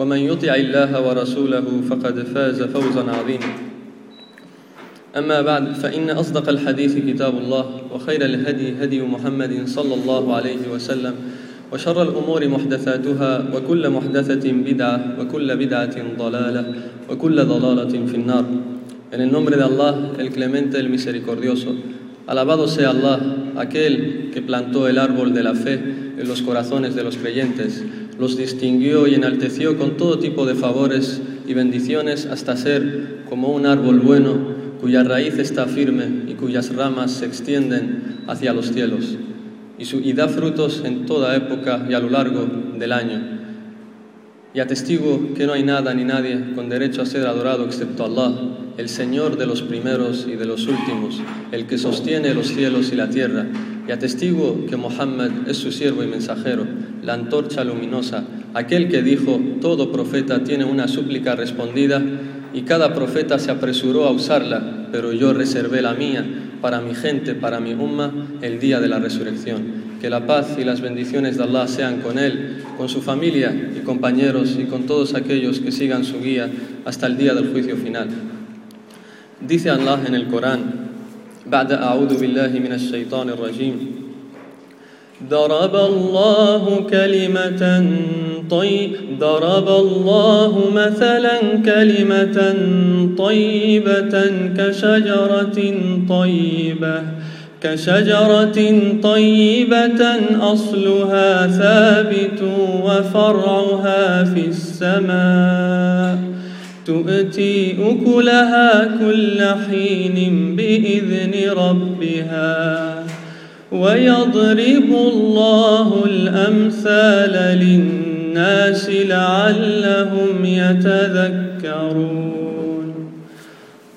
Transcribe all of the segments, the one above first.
ومن يطع الله ورسوله فقد فاز فوزا عظيما. أما بعد فإن أصدق الحديث كتاب الله وخير الهدي هدي محمد صلى الله عليه وسلم وشر الأمور محدثاتها وكل محدثة بدعة وكل بدعة ضلالة وكل ضلالة في النار. En el nombre de Allah, el clemente, el misericordioso. Alabado sea Allah, aquel que plantó el árbol de la fe en los corazones de los creyentes, los distinguió y enalteció con todo tipo de favores y bendiciones hasta ser como un árbol bueno cuya raíz está firme y cuyas ramas se extienden hacia los cielos y, y da frutos en toda época y a lo largo del año. Y atestigo que no hay nada ni nadie con derecho a ser adorado excepto Allah, el Señor de los primeros y de los últimos, el que sostiene los cielos y la tierra. Y atestigo que Mohammed es su siervo y mensajero, la antorcha luminosa, aquel que dijo, todo profeta tiene una súplica respondida y cada profeta se apresuró a usarla, pero yo reservé la mía para mi gente, para mi umma, el día de la resurrección. Que la paz y las bendiciones de Allah sean con él, con su familia y compañeros y con todos aquellos que sigan su guía hasta el día del juicio final. Dice Allah en el Corán, بعد أعوذ بالله من الشيطان الرجيم. ضرب الله كلمة طي ضرب الله مثلا كلمة طيبة كشجرة طيبة كشجرة طيبة أصلها ثابت وفرعها في السماء. تؤتي أكلها كل حين بإذن ربها ويضرب الله الأمثال للناس لعلهم يتذكرون.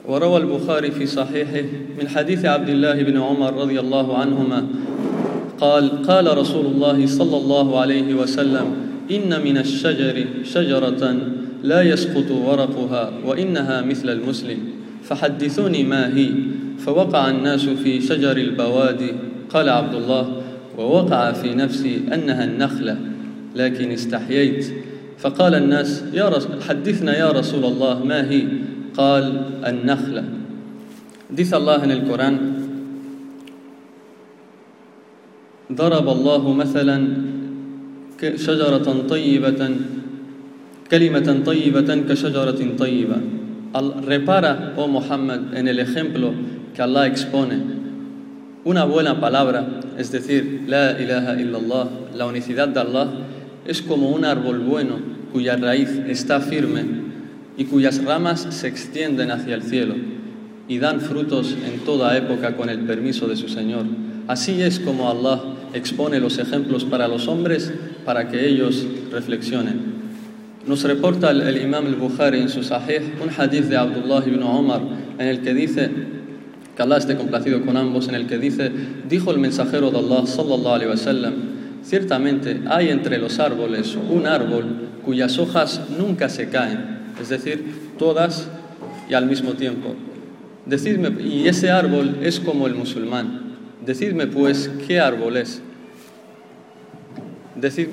وروى البخاري في صحيحه من حديث عبد الله بن عمر رضي الله عنهما. قال قال رسول الله صلى الله عليه وسلم إن من الشجر شجرة لا يسقط ورقها وإنها مثل المسلم. فحدثوني ما هي. فوقع الناس في شجر البوادي قال عبد الله ووقع في نفسي أنها النخلة لكن استحييت. فقال الناس يا رسول حدثنا يا رسول الله ما هي؟ قال النخلة. en el Corán ضرب الله مثلا شجرة طيبة Kalimatan. Repara, oh Muhammad, en el ejemplo que Allah expone. Una buena palabra, es decir, la ilaha illallah, la unicidad de Allah, es como un árbol bueno cuya raíz está firme y cuyas ramas se extienden hacia el cielo y dan frutos en toda época con el permiso de su Señor. Así es como Allah expone los ejemplos para los hombres para que ellos reflexionen. Nos reporta el, el Imam al-Bukhari en su Sahih un hadith de Abdullah ibn Omar en el que dice que Allah esté complacido con ambos, en el que dice, dijo el mensajero de Allah, sallallahu alaihi wasallam, ciertamente hay entre los árboles un árbol cuyas hojas nunca se caen, es decir, todas y al mismo tiempo. Decidme, y ese árbol es como el musulmán. Decidme pues qué árbol es. Decid,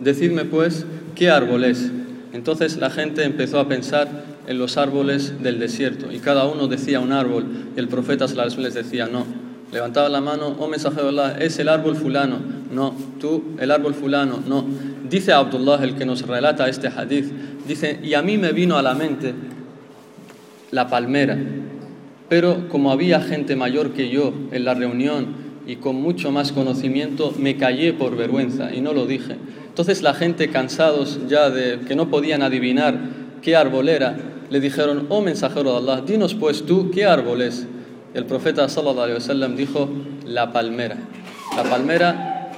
decidme pues qué árbol es. Entonces la gente empezó a pensar en los árboles del desierto y cada uno decía un árbol y el profeta les decía no. Levantaba la mano, oh mensajero de Allah, es el árbol fulano. No, tú, el árbol fulano. No. Dice Abdullah, el que nos relata este hadith, dice, y a mí me vino a la mente la palmera, pero como había gente mayor que yo en la reunión y con mucho más conocimiento, me callé por vergüenza y no lo dije. Entonces la gente, cansados ya de que no podían adivinar qué árbol era, le dijeron, oh mensajero de Allah, dinos pues tú qué árbol es. El profeta sallallahu alaihi wasallam dijo, la palmera, la palmera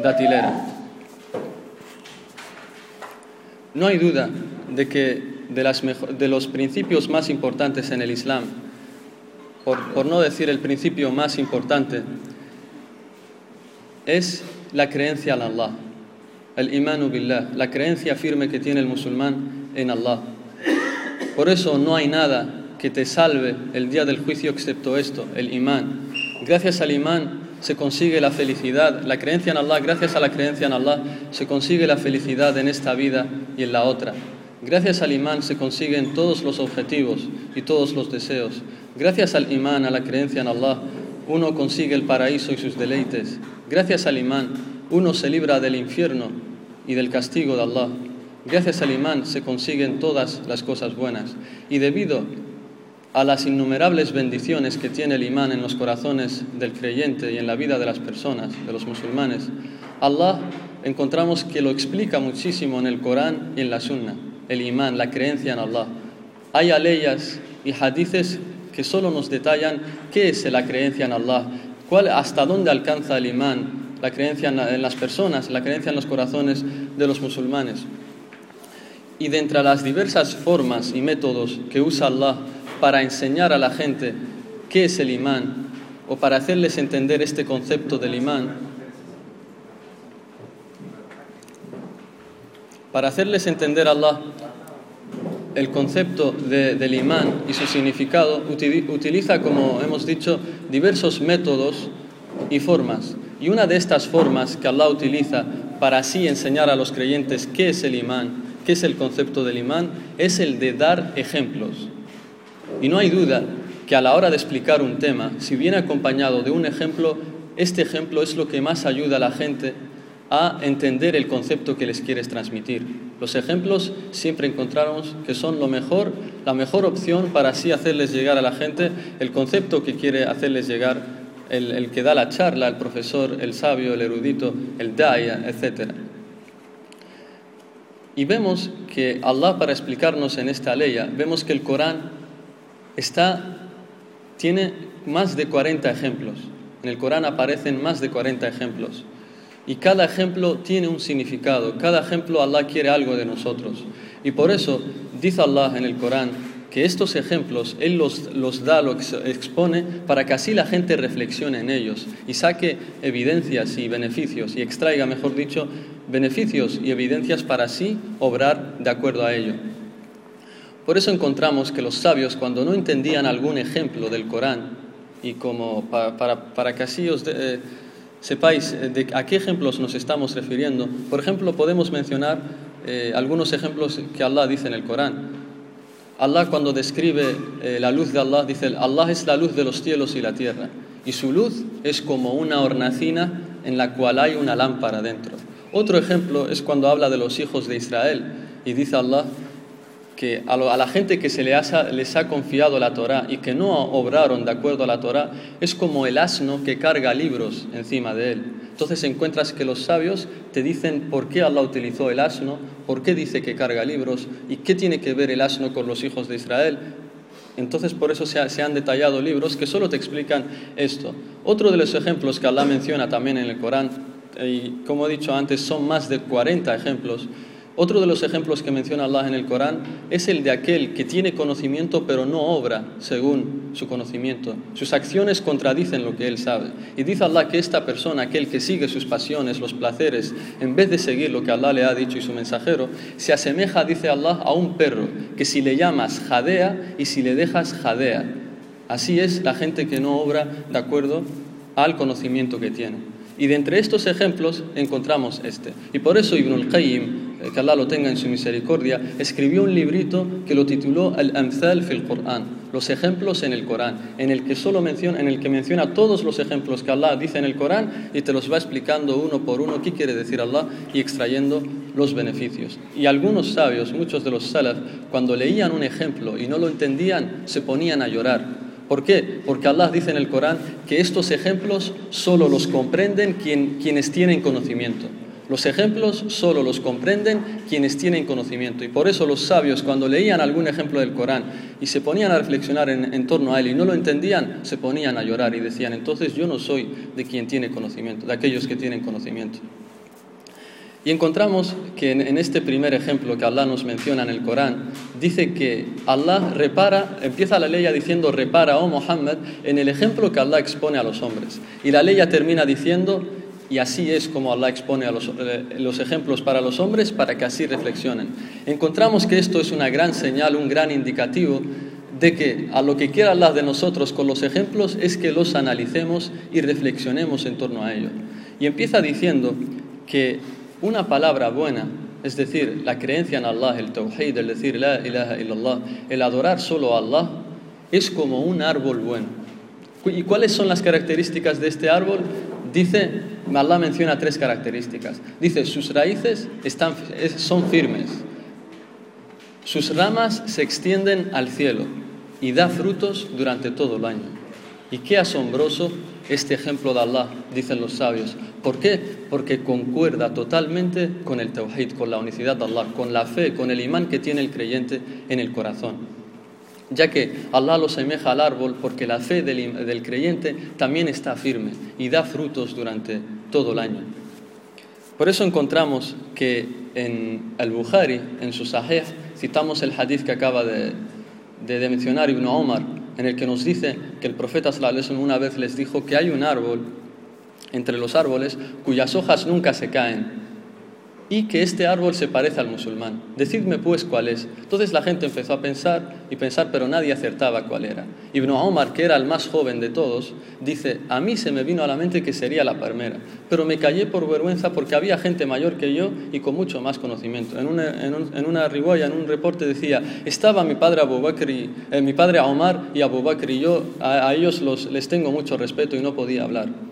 datilera. No hay duda de que de, los principios más importantes en el Islam, por, no decir el principio más importante, es la creencia en Allah, el imanu billah, la creencia firme que tiene el musulmán en Allah. Por eso no hay nada que te salve el día del juicio excepto esto, el imán. Gracias al imán se consigue la felicidad, la creencia en Allah, gracias a la creencia en Allah se consigue la felicidad en esta vida y en la otra. Gracias al imán se consiguen todos los objetivos y todos los deseos. Gracias al imán, a la creencia en Allah, uno consigue el paraíso y sus deleites. Gracias al imán, uno se libra del infierno y del castigo de Allah. Gracias al imán se consiguen todas las cosas buenas. Y debido a las innumerables bendiciones que tiene el imán en los corazones del creyente y en la vida de las personas, de los musulmanes, Allah encontramos que lo explica muchísimo en el Corán y en la Sunna el imán, la creencia en Allah. Hay aleyas y hadices que solo nos detallan qué es la creencia en Allah, cuál, hasta dónde alcanza el imán, la creencia en las personas, la creencia en los corazones de los musulmanes. Y de entre las diversas formas y métodos que usa Allah para enseñar a la gente qué es el imán o para hacerles entender este concepto del imán, para hacerles entender a Allah el concepto del imán y su significado, utiliza, como hemos dicho, diversos métodos y formas. Y una de estas formas que Allah utiliza para así enseñar a los creyentes qué es el imán, qué es el concepto del imán, es el de dar ejemplos. Y no hay duda que a la hora de explicar un tema, si viene acompañado de un ejemplo, este ejemplo es lo que más ayuda a la gente a entender el concepto que les quieres transmitir. Los ejemplos siempre encontramos que son lo mejor, la mejor opción para así hacerles llegar a la gente el concepto que quiere hacerles llegar el, que da la charla, el profesor, el sabio, el erudito, el daya, etc. Y vemos que Allah para explicarnos en esta ley, vemos que el Corán está, tiene más de 40 ejemplos. En el Corán aparecen más de 40 ejemplos. Y cada ejemplo tiene un significado, cada ejemplo Allah quiere algo de nosotros. Y por eso dice Allah en el Corán que estos ejemplos Él los, los da, los expone para que así la gente reflexione en ellos y saque evidencias y beneficios y extraiga, mejor dicho, beneficios y evidencias para así obrar de acuerdo a ello. Por eso encontramos que los sabios cuando no entendían algún ejemplo del Corán y como para, para, que así os... De, sepáis eh, a qué ejemplos nos estamos refiriendo. Por ejemplo, podemos mencionar eh, algunos ejemplos que Allah dice en el Corán. Allah cuando describe eh, la luz de Allah dice, Allah es la luz de los cielos y la tierra, y su luz es como una hornacina en la cual hay una lámpara dentro. Otro ejemplo es cuando habla de los hijos de Israel, y dice Allah, que a, la gente que se les ha, les ha confiado la Torá y que no obraron de acuerdo a la Torá, es como el asno que carga libros encima de él. Entonces encuentras que los sabios te dicen por qué Allah utilizó el asno, por qué dice que carga libros y qué tiene que ver el asno con los hijos de Israel. Entonces por eso se, han detallado libros que solo te explican esto. Otro de los ejemplos que Allah menciona también en el Corán, y como he dicho antes, son más de 40 ejemplos, otro de los ejemplos que menciona Allah en el Corán es el de aquel que tiene conocimiento pero no obra según su conocimiento. Sus acciones contradicen lo que él sabe. Y dice Allah que esta persona, aquel que sigue sus pasiones, los placeres, en vez de seguir lo que Allah le ha dicho y su mensajero, se asemeja, dice Allah, a un perro que si le llamas jadea y si le dejas jadea. Así es la gente que no obra de acuerdo al conocimiento que tiene. Y de entre estos ejemplos encontramos este. Y por eso Ibn al-Qayyim que Allah lo tenga en su misericordia, escribió un librito que lo tituló Al-Amthal fil Qur'an, los ejemplos en el Corán, en el que solo menciona, en el que menciona todos los ejemplos que Allah dice en el Corán y te los va explicando uno por uno qué quiere decir Allah y extrayendo los beneficios. Y algunos sabios, muchos de los salaf, cuando leían un ejemplo y no lo entendían, se ponían a llorar. ¿Por qué? Porque Allah dice en el Corán que estos ejemplos solo los comprenden quienes tienen conocimiento. Los ejemplos solo los comprenden quienes tienen conocimiento y por eso los sabios cuando leían algún ejemplo del Corán y se ponían a reflexionar en, torno a él y no lo entendían, se ponían a llorar y decían, entonces yo no soy de quien tiene conocimiento, de aquellos que tienen conocimiento. Y encontramos que en, este primer ejemplo que Allah nos menciona en el Corán, dice que Allah repara, empieza la ley diciendo repara, oh Muhammad, en el ejemplo que Allah expone a los hombres. Y la ley termina diciendo y así es como Allah expone eh, los, ejemplos para los hombres para que así reflexionen. Encontramos que esto es una gran señal, un gran indicativo de que a lo que quiera Allah de nosotros con los ejemplos es que los analicemos y reflexionemos en torno a ello. Y empieza diciendo que una palabra buena, es decir, la creencia en Allah, el tawhid, el decir la ilaha illallah, el adorar solo a Allah, es como un árbol bueno. ¿Y cuáles son las características de este árbol? Dice, Allah menciona tres características. Dice, sus raíces están, son firmes, sus ramas se extienden al cielo y da frutos durante todo el año. Y qué asombroso este ejemplo de Allah, dicen los sabios. ¿Por qué? Porque concuerda totalmente con el tawhid, con la unicidad de Allah, con la fe, con el imán que tiene el creyente en el corazón ya que Allah lo semeja al árbol porque la fe del, creyente también está firme y da frutos durante todo el año. Por eso encontramos que en al-Bukhari, en su Sahih, citamos el hadith que acaba de, mencionar Ibn Omar, en el que nos dice que el profeta sallallahu una vez les dijo que hay un árbol entre los árboles cuyas hojas nunca se caen y que este árbol se parece al musulmán. Decidme pues cuál es. Entonces la gente empezó a pensar y pensar, pero nadie acertaba cuál era. Ibn Omar, que era el más joven de todos, dice, a mí se me vino a la mente que sería la palmera, pero me callé por vergüenza porque había gente mayor que yo y con mucho más conocimiento. En una, en, en una en un reporte decía, estaba mi padre Abu Bakr y, eh, mi padre Omar y Abu Bakr y yo, a, ellos los, les tengo mucho respeto y no podía hablar.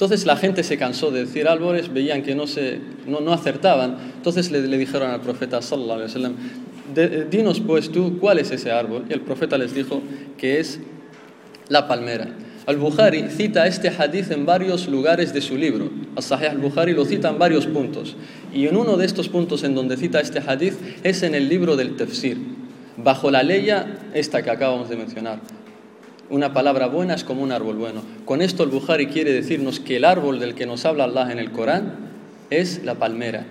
Entonces la gente se cansó de decir árboles, veían que no, se, no, no acertaban, entonces le, dijeron al profeta sallallahu alaihi wasallam, dinos pues tú cuál es ese árbol. Y el profeta les dijo que es la palmera. Al-Bukhari cita este hadith en varios lugares de su libro. Al-Sahih al-Bukhari lo cita en varios puntos. Y en uno de estos puntos en donde cita este hadith es en el libro del Tafsir, bajo la ley esta que acabamos de mencionar. Una palabra buena es como un árbol bueno. Con esto el Bukhari quiere decirnos que el árbol del que nos habla Allah en el Corán es la palmera.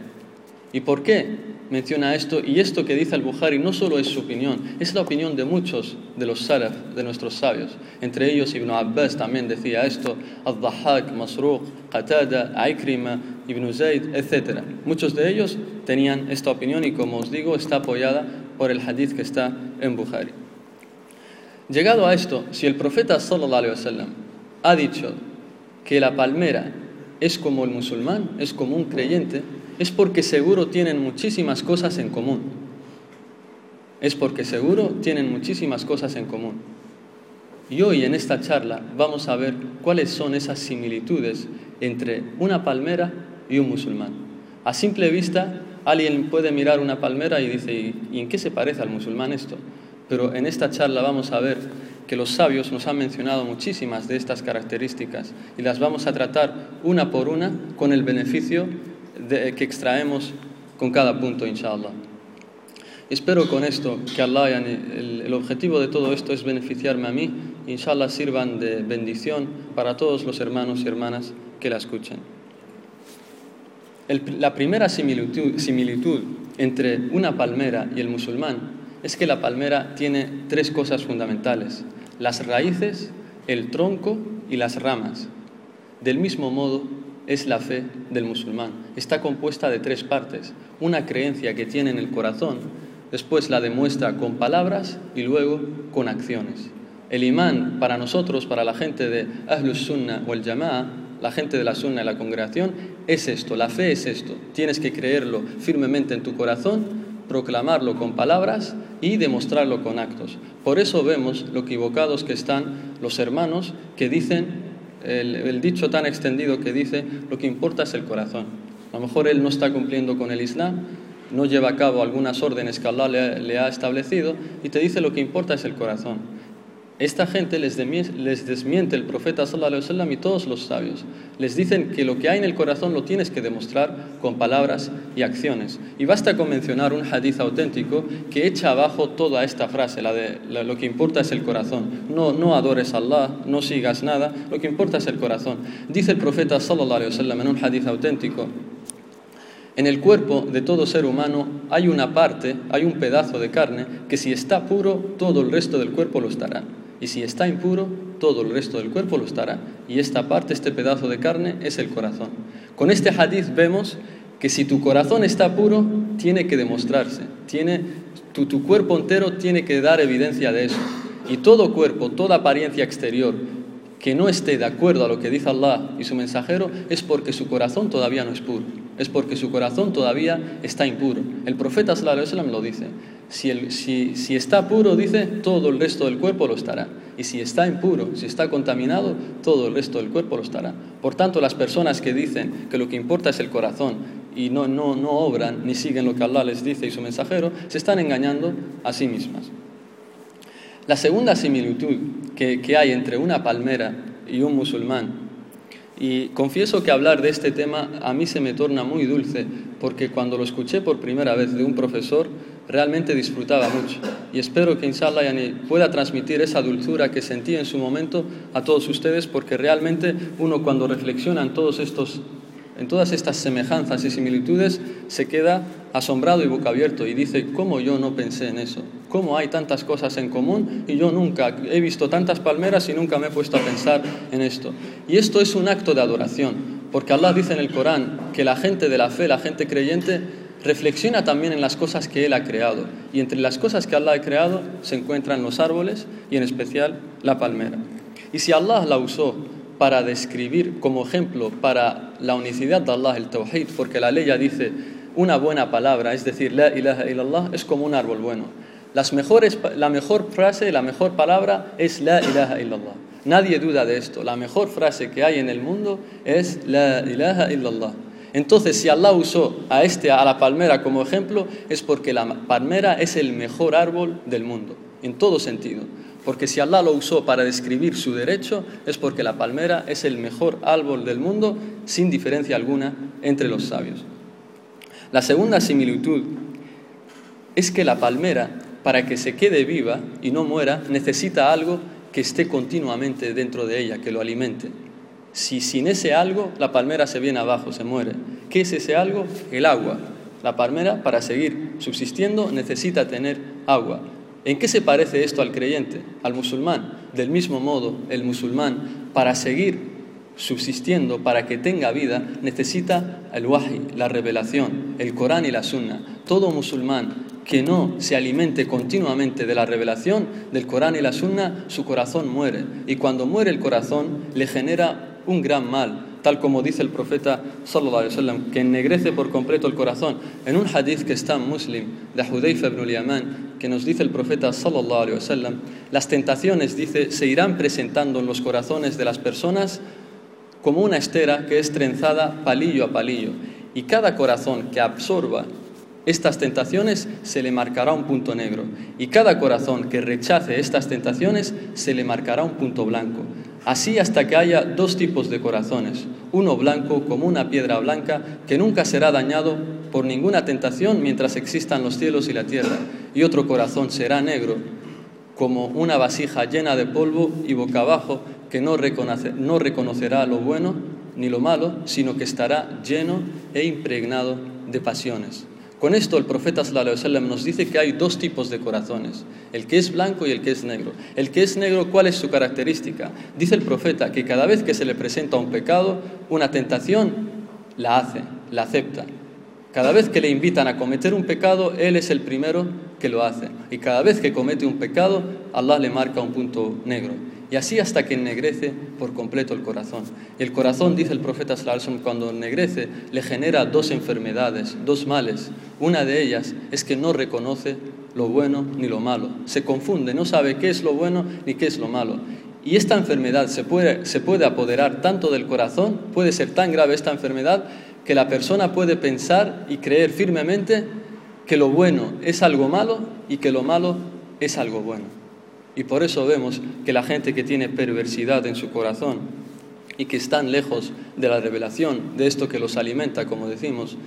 ¿Y por qué menciona esto? Y esto que dice el Bukhari no solo es su opinión, es la opinión de muchos de los salaf, de nuestros sabios. Entre ellos Ibn Abbas también decía esto, Al-Dhahak, Masruq, Qatada, Aikrima, Ibn Zayd, etc. Muchos de ellos tenían esta opinión y como os digo está apoyada por el hadith que está en Bukhari. Llegado a esto, si el profeta sallallahu wasallam ha dicho que la palmera es como el musulmán, es como un creyente, es porque seguro tienen muchísimas cosas en común. Es porque seguro tienen muchísimas cosas en común. Y hoy en esta charla vamos a ver cuáles son esas similitudes entre una palmera y un musulmán. A simple vista, alguien puede mirar una palmera y dice, ¿y en qué se parece al musulmán esto? Pero en esta charla vamos a ver que los sabios nos han mencionado muchísimas de estas características y las vamos a tratar una por una con el beneficio que extraemos con cada punto, inshallah. Espero con esto que Allah, el, el, objetivo de todo esto es beneficiarme a mí, inshallah sirvan de bendición para todos los hermanos y hermanas que la escuchen. la primera similitud entre una palmera y el musulmán es que la palmera tiene tres cosas fundamentales, las raíces, el tronco y las ramas. Del mismo modo es la fe del musulmán. Está compuesta de tres partes. Una creencia que tiene en el corazón, después la demuestra con palabras y luego con acciones. El imán para nosotros, para la gente de Ahlus Sunnah o el Jama'a, la gente de la Sunna y la congregación, es esto, la fe es esto. Tienes que creerlo firmemente en tu corazón proclamarlo con palabras y demostrarlo con actos. Por eso vemos lo equivocados que están los hermanos que dicen, el, dicho tan extendido que dice, lo que importa es el corazón. A lo mejor él no está cumpliendo con el Islam, no lleva a cabo algunas órdenes que Allah le, ha establecido y te dice lo que importa es el corazón. Esta gente les, desmiente el profeta sallallahu y todos los sabios. Les dicen que lo que hay en el corazón lo tienes que demostrar con palabras y acciones. Y basta con mencionar un hadith auténtico que echa abajo toda esta frase, la de lo que importa es el corazón. No, no adores a Allah, no sigas nada, lo que importa es el corazón. Dice el profeta sallallahu en un hadith auténtico, en el cuerpo de todo ser humano hay una parte, hay un pedazo de carne que si está puro, todo el resto del cuerpo lo estará y si está impuro, todo el resto del cuerpo lo estará. Y esta parte, este pedazo de carne, es el corazón. Con este hadith vemos que si tu corazón está puro, tiene que demostrarse, tiene, tu, tu cuerpo entero tiene que dar evidencia de eso. Y todo cuerpo, toda apariencia exterior que no esté de acuerdo a lo que dice Allah y su mensajero es porque su corazón todavía no es puro, es porque su corazón todavía está impuro. El profeta sallallahu lo dice. Si, si, está puro, dice, todo el resto del cuerpo lo estará. Y si está impuro, si está contaminado, todo el resto del cuerpo lo estará. Por tanto, las personas que dicen que lo que importa es el corazón y no, no, no obran ni siguen lo que Allah les dice y su mensajero, se están engañando a sí mismas. La segunda similitud que, hay entre una palmera y un musulmán. Y confieso que hablar de este tema a mí se me torna muy dulce, porque cuando lo escuché por primera vez de un profesor, realmente disfrutaba mucho. Y espero que inshallah yani, pueda transmitir esa dulzura que sentí en su momento a todos ustedes porque realmente uno cuando reflexiona en todos estos en todas estas semejanzas y similitudes se queda asombrado y boca abierto y dice, ¿cómo yo no pensé en eso? ¿Cómo hay tantas cosas en común y yo nunca he visto tantas palmeras y nunca me he puesto a pensar en esto? Y esto es un acto de adoración, porque Allah dice en el Corán que la gente de la fe, la gente creyente, reflexiona también en las cosas que Él ha creado. Y entre las cosas que Allah ha creado se encuentran los árboles y en especial la palmera. Y si Allah la usó para describir como ejemplo para la unicidad de Allah, el Tawhid, porque la ley ya dice una buena palabra, es decir, la ilaha illallah, es como un árbol bueno. La mejor frase, la mejor palabra es la ilaha illallah. Nadie duda de esto. La mejor frase que hay en el mundo es la ilaha illallah. Entonces, si Allah usó a, este, a la palmera como ejemplo, es porque la palmera es el mejor árbol del mundo, en todo sentido. Porque si Allah lo usó para describir su derecho, es porque la palmera es el mejor árbol del mundo, sin diferencia alguna entre los sabios. La segunda similitud es que la palmera, para que se quede viva y no muera, necesita algo que esté continuamente dentro de ella, que lo alimente. Si sin ese algo la palmera se viene abajo, se muere. ¿Qué es ese algo? El agua. La palmera, para seguir subsistiendo, necesita tener agua. ¿En qué se parece esto al creyente, al musulmán? Del mismo modo, el musulmán, para seguir subsistiendo, para que tenga vida, necesita el wahi, la revelación, el Corán y la sunna. Todo musulmán que no se alimente continuamente de la revelación del Corán y la sunna, su corazón muere. Y cuando muere el corazón, le genera un gran mal, tal como dice el profeta sallallahu alaihi wasallam, que ennegrece por completo el corazón. En un hadith que está en Muslim de Hudayfa ibn al-Yaman, que nos dice el profeta sallallahu alaihi wasallam, las tentaciones dice se irán presentando en los corazones de las personas como una estera que es trenzada palillo a palillo, y cada corazón que absorba estas tentaciones se le marcará un punto negro y cada corazón que rechace estas tentaciones se le marcará un punto blanco. Así hasta que haya dos tipos de corazones, uno blanco como una piedra blanca que nunca será dañado por ninguna tentación mientras existan los cielos y la tierra, y otro corazón será negro como una vasija llena de polvo y boca abajo que no, no reconocerá lo bueno ni lo malo, sino que estará lleno e impregnado de pasiones. Con esto el profeta sallam, nos dice que hay dos tipos de corazones, el que es blanco y el que es negro. El que es negro, ¿cuál es su característica? Dice el profeta que cada vez que se le presenta un pecado, una tentación, la hace, la acepta. Cada vez que le invitan a cometer un pecado, él es el primero que lo hace. Y cada vez que comete un pecado, Allah le marca un punto negro. Y así hasta que ennegrece por completo el corazón. El corazón, dice el profeta Sallallahu cuando ennegrece, le genera dos enfermedades, dos males. Una de ellas es que no reconoce lo bueno ni lo malo. Se confunde, no sabe qué es lo bueno ni qué es lo malo. Y esta enfermedad se puede, se puede apoderar tanto del corazón, puede ser tan grave esta enfermedad, que la persona puede pensar y creer firmemente que lo bueno es algo malo y que lo malo es algo bueno. Y por eso vemos que la gente que tiene perversidad en su corazón y que están lejos de la revelación, de esto que los alimenta, como decimos,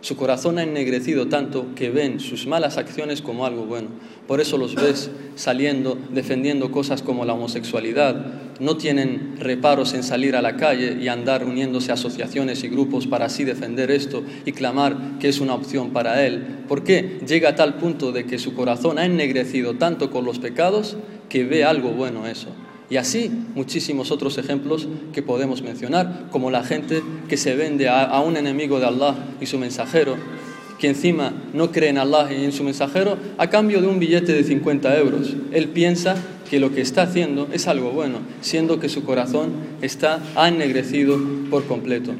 su corazón ha ennegrecido tanto que ven sus malas acciones como algo bueno. Por eso los ves saliendo, defendiendo cosas como la homosexualidad. No tienen reparos en salir a la calle y andar uniéndose a asociaciones y grupos para así defender esto y clamar que es una opción para él. ¿Por qué? Llega a tal punto de que su corazón ha ennegrecido tanto con los pecados que ve algo bueno eso. Y así muchísimos otros ejemplos que podemos mencionar, como la gente que se vende a, un enemigo de Allah y su mensajero, que encima no cree en Allah y en su mensajero, a cambio de un billete de 50 euros. Él piensa que lo que está haciendo es algo bueno, siendo que su corazón está ennegrecido por completo.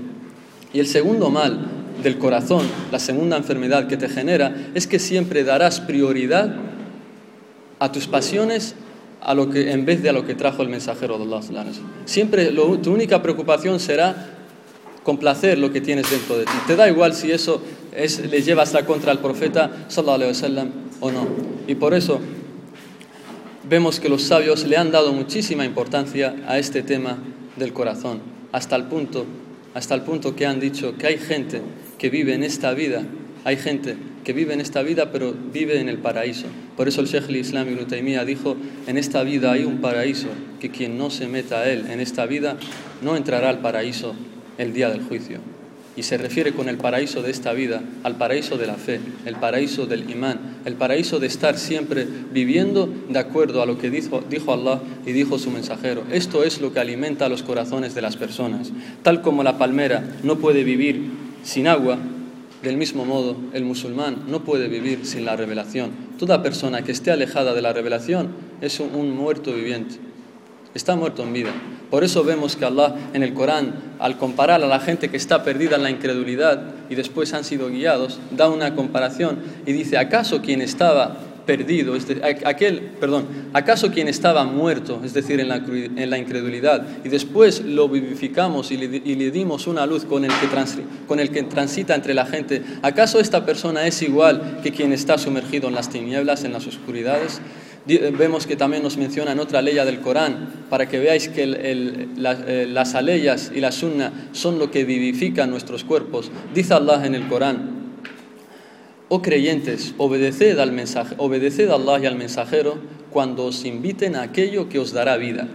Y el segundo mal del corazón, la segunda enfermedad que te genera, es que siempre darás prioridad a tus pasiones a lo que, en vez de a lo que trajo el mensajero de Allah. Siempre tu única preocupación será complacer lo que tienes dentro de ti. Te da igual si eso es, le llevas la contra al profeta o no. Y por eso vemos que los sabios le han dado muchísima importancia a este tema del corazón, hasta el punto, hasta el punto que han dicho que hay gente que vive en esta vida, hay gente que vive en esta vida, pero vive en el paraíso. Por eso el Sheikh al-Islam Ibn Taymiyyah dijo, en esta vida hay un paraíso, que quien no se meta a él en esta vida no entrará al paraíso el día del juicio. Y se refiere con el paraíso de esta vida al paraíso de la fe, el paraíso del imán, el paraíso de estar siempre viviendo de acuerdo a lo que dijo, dijo Allah y dijo su mensajero. Esto es lo que alimenta los corazones de las personas. Tal como la palmera no puede vivir sin agua, del mismo modo, el musulmán no puede vivir sin la revelación. Toda persona que esté alejada de la revelación es un muerto viviente. Está muerto en vida. Por eso vemos que Allah en el Corán, al comparar a la gente que está perdida en la incredulidad y después han sido guiados, da una comparación y dice, ¿acaso quien estaba perdido, aquel, perdón, acaso quien estaba muerto, es decir, en la, en la incredulidad, y después lo vivificamos y le, dimos una luz con el, que con el que transita entre la gente, ¿acaso esta persona es igual que quien está sumergido en las tinieblas, en las oscuridades? Vemos que también nos menciona en otra ley del Corán, para que veáis que eh, las aleyas y la sunna son lo que vivifica nuestros cuerpos. Dice Allah en el Corán, Oh creyentes, obedeced, al mensaje, obedeced a Allah y al mensajero cuando os inviten a aquello que os dará vida.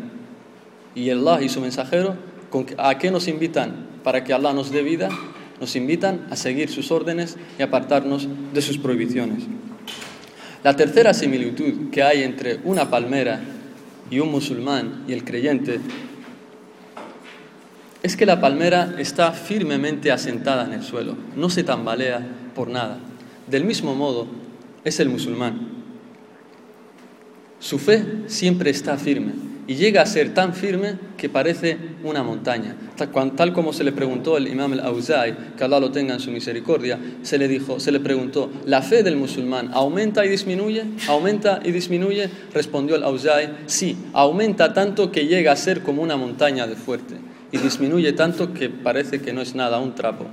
Y Allah y su mensajero, ¿a qué nos invitan? Para que Allah nos dé vida, nos invitan a seguir sus órdenes y apartarnos de sus prohibiciones. La tercera similitud que hay entre una palmera y un musulmán y el creyente es que la palmera está firmemente asentada en el suelo, no se tambalea por nada. Del mismo modo, es el musulmán. Su fe siempre está firme y llega a ser tan firme que parece una montaña. Tal como se le preguntó al imam al-Awza'i, que Allah lo tenga en su misericordia, se le dijo, se le preguntó, ¿la fe del musulmán aumenta y disminuye? ¿Aumenta y disminuye? Respondió el Awza'i, sí, aumenta tanto que llega a ser como una montaña de fuerte y disminuye tanto que parece que no es nada, un trapo.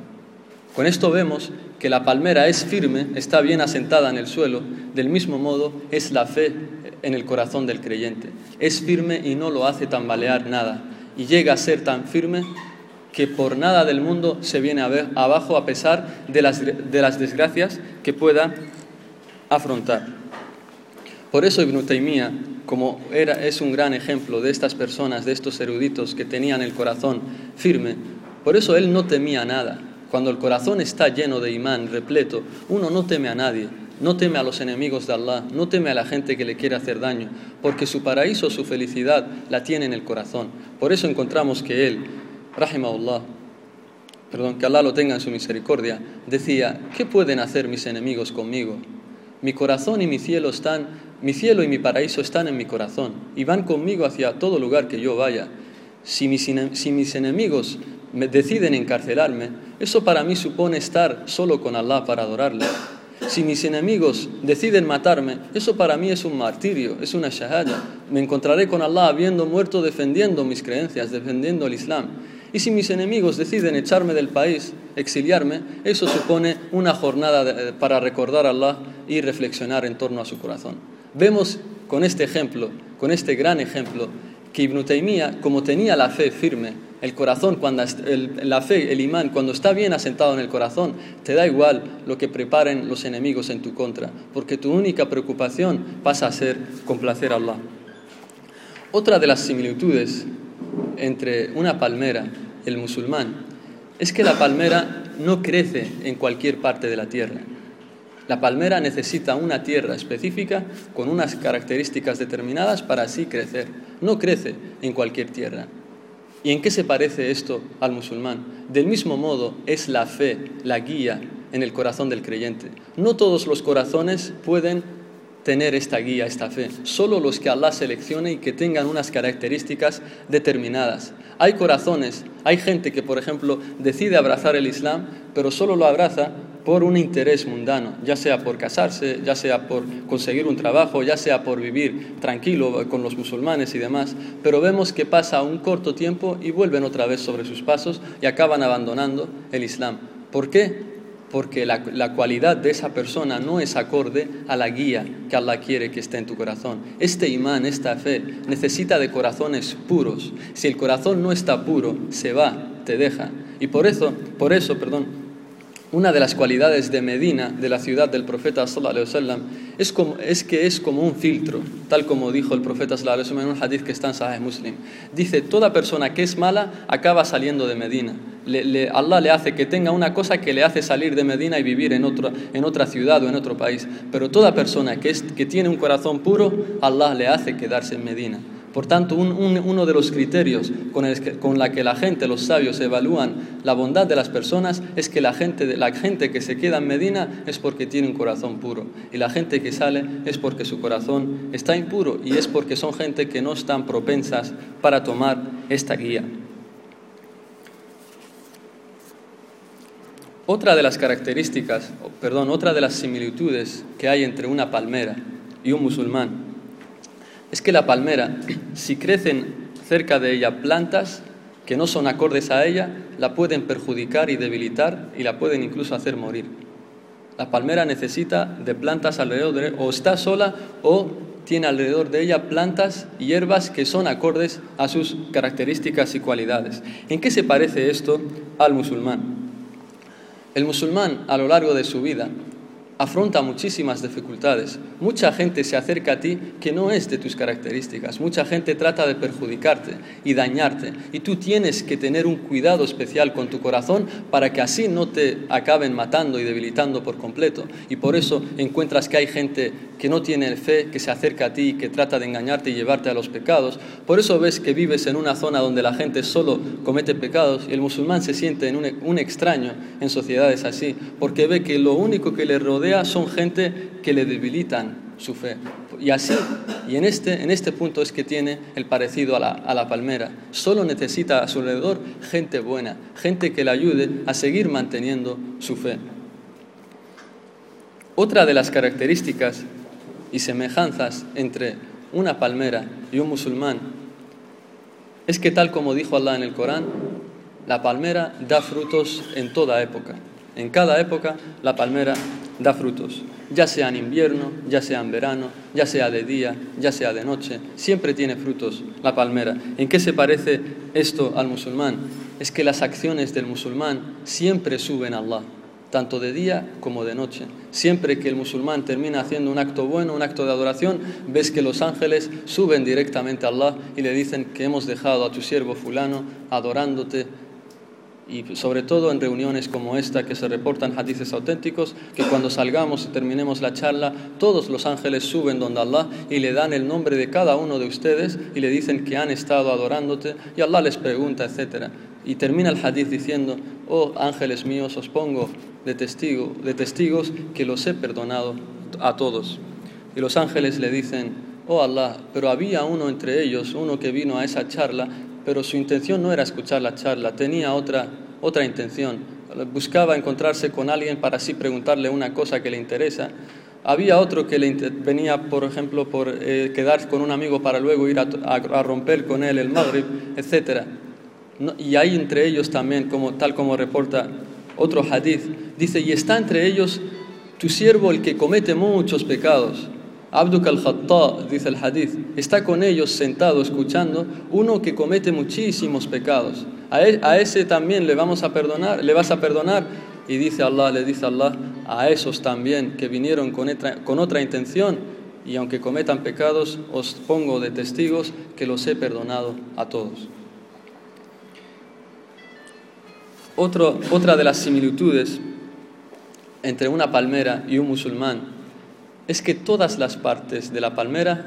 Con esto vemos que la palmera es firme, está bien asentada en el suelo, del mismo modo es la fe en el corazón del creyente. Es firme y no lo hace tambalear nada. Y llega a ser tan firme que por nada del mundo se viene abajo a pesar de las, de las desgracias que pueda afrontar. Por eso Ibn Taymiyyah, como era, es un gran ejemplo de estas personas, de estos eruditos que tenían el corazón firme, por eso él no temía nada. Cuando el corazón está lleno de imán, repleto, uno no teme a nadie, no teme a los enemigos de Allah, no teme a la gente que le quiere hacer daño, porque su paraíso, su felicidad la tiene en el corazón. Por eso encontramos que él, rahimahullah, perdón, que Allah lo tenga en su misericordia, decía, ¿qué pueden hacer mis enemigos conmigo? Mi corazón y mi cielo están, mi cielo y mi paraíso están en mi corazón y van conmigo hacia todo lugar que yo vaya. Si mis, si mis enemigos me deciden encarcelarme, eso para mí supone estar solo con Allah para adorarle. Si mis enemigos deciden matarme, eso para mí es un martirio, es una shahada. Me encontraré con Allah habiendo muerto defendiendo mis creencias, defendiendo el Islam. Y si mis enemigos deciden echarme del país, exiliarme, eso supone una jornada para recordar a Allah y reflexionar en torno a su corazón. Vemos con este ejemplo, con este gran ejemplo, que Ibn Taymiyyah, como tenía la fe firme, el corazón, cuando la fe, el imán, cuando está bien asentado en el corazón, te da igual lo que preparen los enemigos en tu contra, porque tu única preocupación pasa a ser complacer a Allah. Otra de las similitudes entre una palmera y el musulmán es que la palmera no crece en cualquier parte de la tierra. La palmera necesita una tierra específica con unas características determinadas para así crecer. No crece en cualquier tierra. ¿Y en qué se parece esto al musulmán? Del mismo modo es la fe, la guía en el corazón del creyente. No todos los corazones pueden tener esta guía, esta fe. Solo los que Allah seleccione y que tengan unas características determinadas. Hay corazones, hay gente que, por ejemplo, decide abrazar el Islam, pero solo lo abraza por un interés mundano, ya sea por casarse, ya sea por conseguir un trabajo, ya sea por vivir tranquilo con los musulmanes y demás, pero vemos que pasa un corto tiempo y vuelven otra vez sobre sus pasos y acaban abandonando el Islam. ¿Por qué? porque la, cualidad de esa persona no es acorde a la guía que Allah quiere que esté en tu corazón. Este imán, esta fe, necesita de corazones puros. Si el corazón no está puro, se va, te deja. Y por eso, por eso, perdón, una de las cualidades de Medina, de la ciudad del profeta sallallahu alaihi es, que es como un filtro, tal como dijo el profeta sallallahu alaihi en un hadith que está en Sahih Muslim. Dice, toda persona que es mala acaba saliendo de Medina. Allah le hace que tenga una cosa que le hace salir de Medina y vivir en, otra ciudad o en otro país. Pero toda persona que, que tiene un corazón puro, Allah le hace quedarse en Medina. Por tanto, uno de los criterios con, el que la gente, los sabios, evalúan la bondad de las personas es que la gente, la gente que se queda en Medina es porque tiene un corazón puro y la gente que sale es porque su corazón está impuro y es porque son gente que no están propensas para tomar esta guía. Otra de las características, perdón, otra de las similitudes que hay entre una palmera y un musulmán es que la palmera, si crecen cerca de ella plantas que no son acordes a ella, la pueden perjudicar y debilitar y la pueden incluso hacer morir. La palmera necesita de plantas alrededor o está sola o tiene alrededor de ella plantas y hierbas que son acordes a sus características y cualidades. ¿En qué se parece esto al musulmán? El musulmán a lo largo de su vida afronta muchísimas dificultades. Mucha gente se acerca a ti que no es de tus características. Mucha gente trata de perjudicarte y dañarte. Y tú tienes que tener un cuidado especial con tu corazón para que así no te acaben matando y debilitando por completo. Y por eso encuentras que hay gente que no tiene fe, que se acerca a ti, que trata de engañarte y llevarte a los pecados. Por eso ves que vives en una zona donde la gente solo comete pecados y el musulmán se siente en un, extraño en sociedades así, porque ve que lo único que le rodea son gente que le debilitan su fe. Y así, y en este, en este punto es que tiene el parecido a la, a la palmera. Solo necesita a su alrededor gente buena, gente que le ayude a seguir manteniendo su fe. Otra de las características y semejanzas entre una palmera y un musulmán es que tal como dijo Allah en el Corán, la palmera da frutos en toda época. En cada época la palmera da frutos, ya sea en invierno, ya sea en verano, ya sea de día, ya sea de noche, siempre tiene frutos la palmera. ¿En qué se parece esto al musulmán? Es que las acciones del musulmán siempre suben a Allah tanto de día como de noche. Siempre que el musulmán termina haciendo un acto bueno, un acto de adoración, ves que los ángeles suben directamente a Allah y le dicen que hemos dejado a tu siervo fulano adorándote. Y sobre todo en reuniones como esta que se reportan hadices auténticos, que cuando salgamos y terminemos la charla, todos los ángeles suben donde Allah y le dan el nombre de cada uno de ustedes y le dicen que han estado adorándote y Allah les pregunta, etc. Y termina el hadith diciendo, oh ángeles míos, os pongo de, testigo, de testigos que los he perdonado a todos. Y los ángeles le dicen, oh Allah, pero había uno entre ellos, uno que vino a esa charla, pero su intención no era escuchar la charla, tenía otra, otra intención. Buscaba encontrarse con alguien para así preguntarle una cosa que le interesa. Había otro que le venía, por ejemplo, por eh, quedar con un amigo para luego ir a, romper con él el Maghrib, etc. y hay entre ellos también, como, tal como reporta otro hadith, dice, y está entre ellos tu siervo el que comete muchos pecados. Abduk al-Khatta, dice el hadith, está con ellos sentado escuchando uno que comete muchísimos pecados. A, e, a ese también le vamos a perdonar, le vas a perdonar. Y dice Allah, le dice Allah, a esos también que vinieron con otra intención, y aunque cometan pecados, os pongo de testigos que los he perdonado a todos. Otra de las similitudes entre una palmera y un musulmán es que todas las partes de la palmera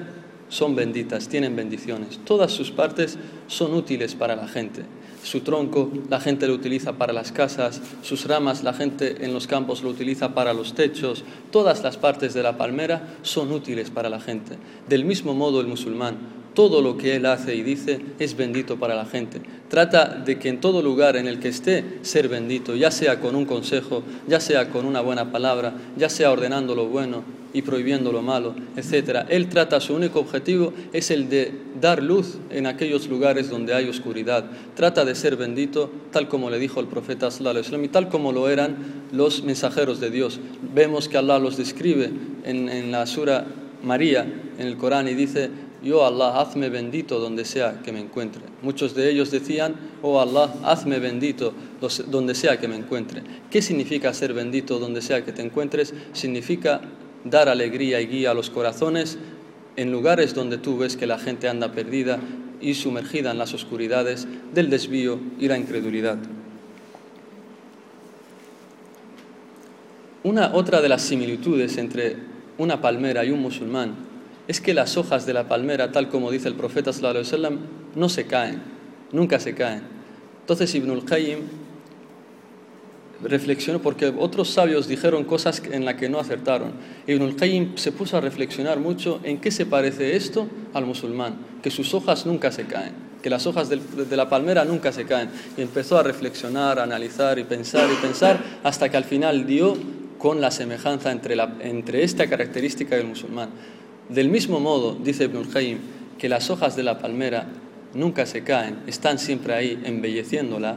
son benditas, tienen bendiciones. Todas sus partes son útiles para la gente. Su tronco la gente lo utiliza para las casas, sus ramas la gente en los campos lo utiliza para los techos. Todas las partes de la palmera son útiles para la gente. Del mismo modo el musulmán todo lo que Él hace y dice es bendito para la gente. Trata de que en todo lugar en el que esté, ser bendito, ya sea con un consejo, ya sea con una buena palabra, ya sea ordenando lo bueno y prohibiendo lo malo, etc. Él trata, su único objetivo es el de dar luz en aquellos lugares donde hay oscuridad. Trata de ser bendito, tal como le dijo el profeta sallallahu y tal como lo eran los mensajeros de Dios. Vemos que Allah los describe en, en la sura María, en el Corán, y dice, yo Allah, hazme bendito donde sea que me encuentre. Muchos de ellos decían, oh Allah, hazme bendito donde sea que me encuentre. ¿Qué significa ser bendito donde sea que te encuentres? Significa dar alegría y guía a los corazones en lugares donde tú ves que la gente anda perdida y sumergida en las oscuridades del desvío y la incredulidad. Una otra de las similitudes entre una palmera y un musulmán es que las hojas de la palmera, tal como dice el profeta no se caen, nunca se caen. Entonces Ibn al-Qayyim reflexionó porque otros sabios dijeron cosas en las que no acertaron. Ibn al-Qayyim se puso a reflexionar mucho en qué se parece esto al musulmán, que sus hojas nunca se caen, que las hojas de la palmera nunca se caen. Y empezó a reflexionar, a analizar y pensar y pensar hasta que al final dio con la semejanza entre, entre esta característica del musulmán. Del mismo modo, dice Ibn al que las hojas de la palmera nunca se caen, están siempre ahí embelleciéndola,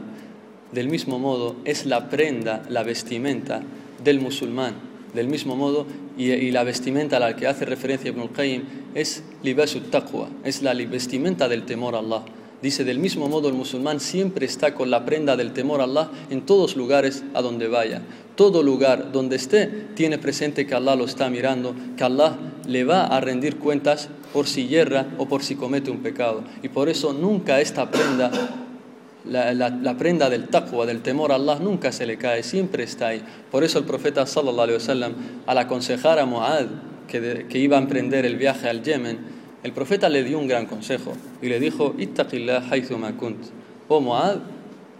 del mismo modo es la prenda, la vestimenta del musulmán. Del mismo modo, y, la vestimenta a la que hace referencia Ibn al es libasut taqwa, es la vestimenta del temor a Allah. Dice, del mismo modo el musulmán siempre está con la prenda del temor a Allah en todos lugares a donde vaya. Todo lugar donde esté tiene presente que Allah lo está mirando, que Allah le va a rendir cuentas por si yerra o por si comete un pecado. Y por eso nunca esta prenda, la, prenda del taqwa, del temor a Allah, nunca se le cae, siempre está ahí. Por eso el profeta sallallahu alaihi wasallam, al aconsejar a Muad que, que iba a emprender el viaje al Yemen, el profeta le dio un gran consejo y le dijo, Ittaqillah kunt. Oh Muad,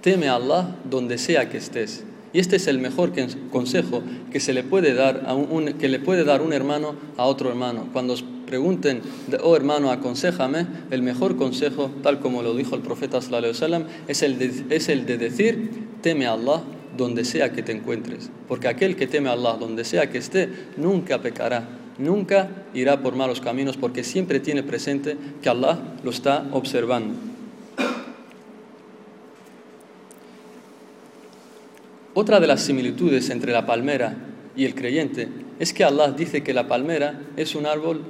teme a Allah donde sea que estés. Y este es el mejor consejo que se le puede dar a un, que le puede dar un hermano a otro hermano. Cuando os pregunten, oh hermano, aconsejame, el mejor consejo, tal como lo dijo el profeta es el de, es el de decir, teme a Allah donde sea que te encuentres, porque aquel que teme a Allah donde sea que esté nunca pecará nunca irá por malos caminos porque siempre tiene presente que Allah lo está observando. Otra de las similitudes entre la palmera y el creyente es que Allah dice que la palmera es un árbol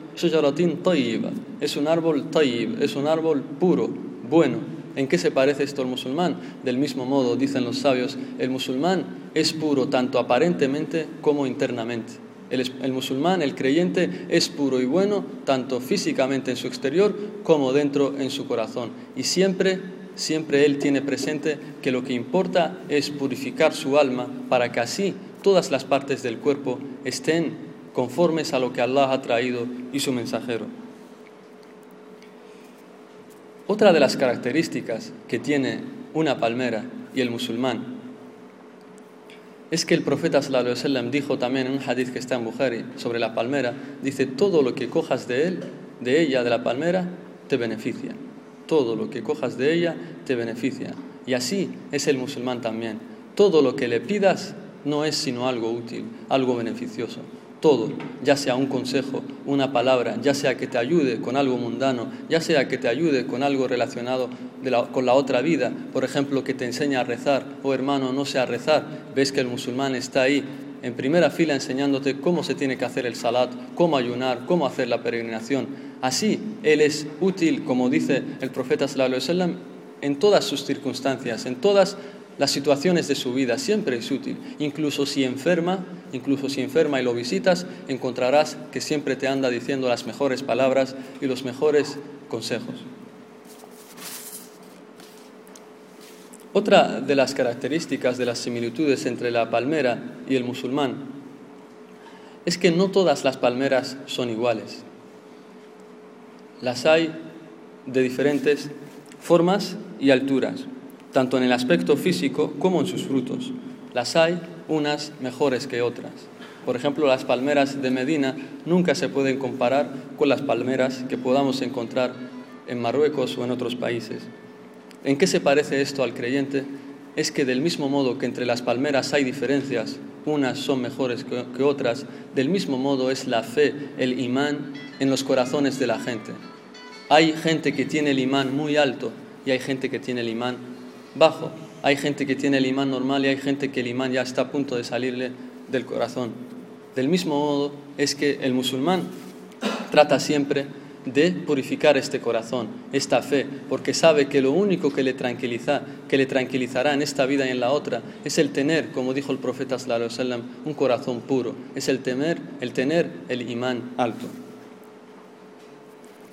es un árbol tayyib, es un árbol puro, bueno. ¿En qué se parece esto al musulmán? Del mismo modo, dicen los sabios, el musulmán es puro tanto aparentemente como internamente. El, musulmán, el creyente, es puro y bueno, tanto físicamente en su exterior como dentro en su corazón. Y siempre, siempre él tiene presente que lo que importa es purificar su alma para que así todas las partes del cuerpo estén conformes a lo que Allah ha traído y su mensajero. Otra de las características que tiene una palmera y el musulmán es que el profeta sallallahu dijo también en un hadith que está en Bukhari sobre la palmera, dice, todo lo que cojas de él, de ella, de la palmera, te beneficia. Todo lo que cojas de ella te beneficia. Y así es el musulmán también. Todo lo que le pidas no es sino algo útil, algo beneficioso. todo, ya sea un consejo, una palabra, ya sea que te ayude con algo mundano, ya sea que te ayude con algo relacionado con la otra vida, por ejemplo, que te enseña a rezar, o oh, hermano, no sé a rezar, ves que el musulmán está ahí en primera fila enseñándote cómo se tiene que hacer el salat, cómo ayunar, cómo hacer la peregrinación. Así, él es útil, como dice el profeta sallallahu en todas sus circunstancias, en todas las situaciones de su vida, siempre es útil. Incluso si enferma, incluso si enferma y lo visitas, encontrarás que siempre te anda diciendo las mejores palabras y los mejores consejos. Otra de las características de las similitudes entre la palmera y el musulmán es que no todas las palmeras son iguales. Las hay de diferentes formas y alturas, tanto en el aspecto físico como en sus frutos. Las hay unas mejores que otras. Por ejemplo, las palmeras de Medina nunca se pueden comparar con las palmeras que podamos encontrar en Marruecos o en otros países. ¿En qué se parece esto al creyente? Es que del mismo modo que entre las palmeras hay diferencias, unas son mejores que, otras, del mismo modo es la fe, el imán en los corazones de la gente. Hay gente que tiene el imán muy alto y hay gente que tiene el imán bajo. Hay gente que tiene el imán normal y hay gente que el imán ya está a punto de salirle del corazón. Del mismo modo es que el musulmán trata siempre de purificar este corazón, esta fe, porque sabe que lo único que le tranquiliza, que le tranquilizará en esta vida y en la otra, es el tener, como dijo el profeta sallallahu alaihi wasallam, un corazón puro, es el temer, el tener el imán alto.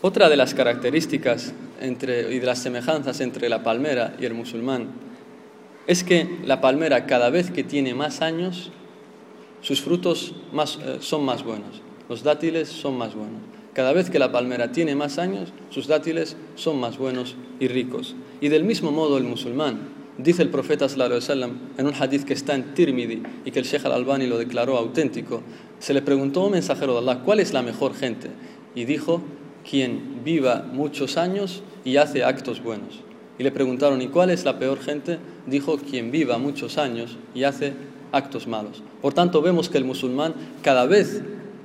Otra de las características entre, y de las semejanzas entre la palmera y el musulmán es que la palmera cada vez que tiene más años, sus frutos eh, son más buenos, los dátiles son más buenos. Cada vez que la palmera tiene más años, sus dátiles son más buenos y ricos. Y del mismo modo el musulmán, dice el profeta sallallahu en un hadith que está en Tirmidhi y que el Sheikh al-Albani lo declaró auténtico, se le preguntó a un mensajero de Allah, ¿cuál es la mejor gente? Y dijo, quien viva muchos años y hace actos buenos. Y le preguntaron, ¿y cuál es la peor gente? Dijo, quien viva muchos años y hace actos malos. Por tanto, vemos que el musulmán cada vez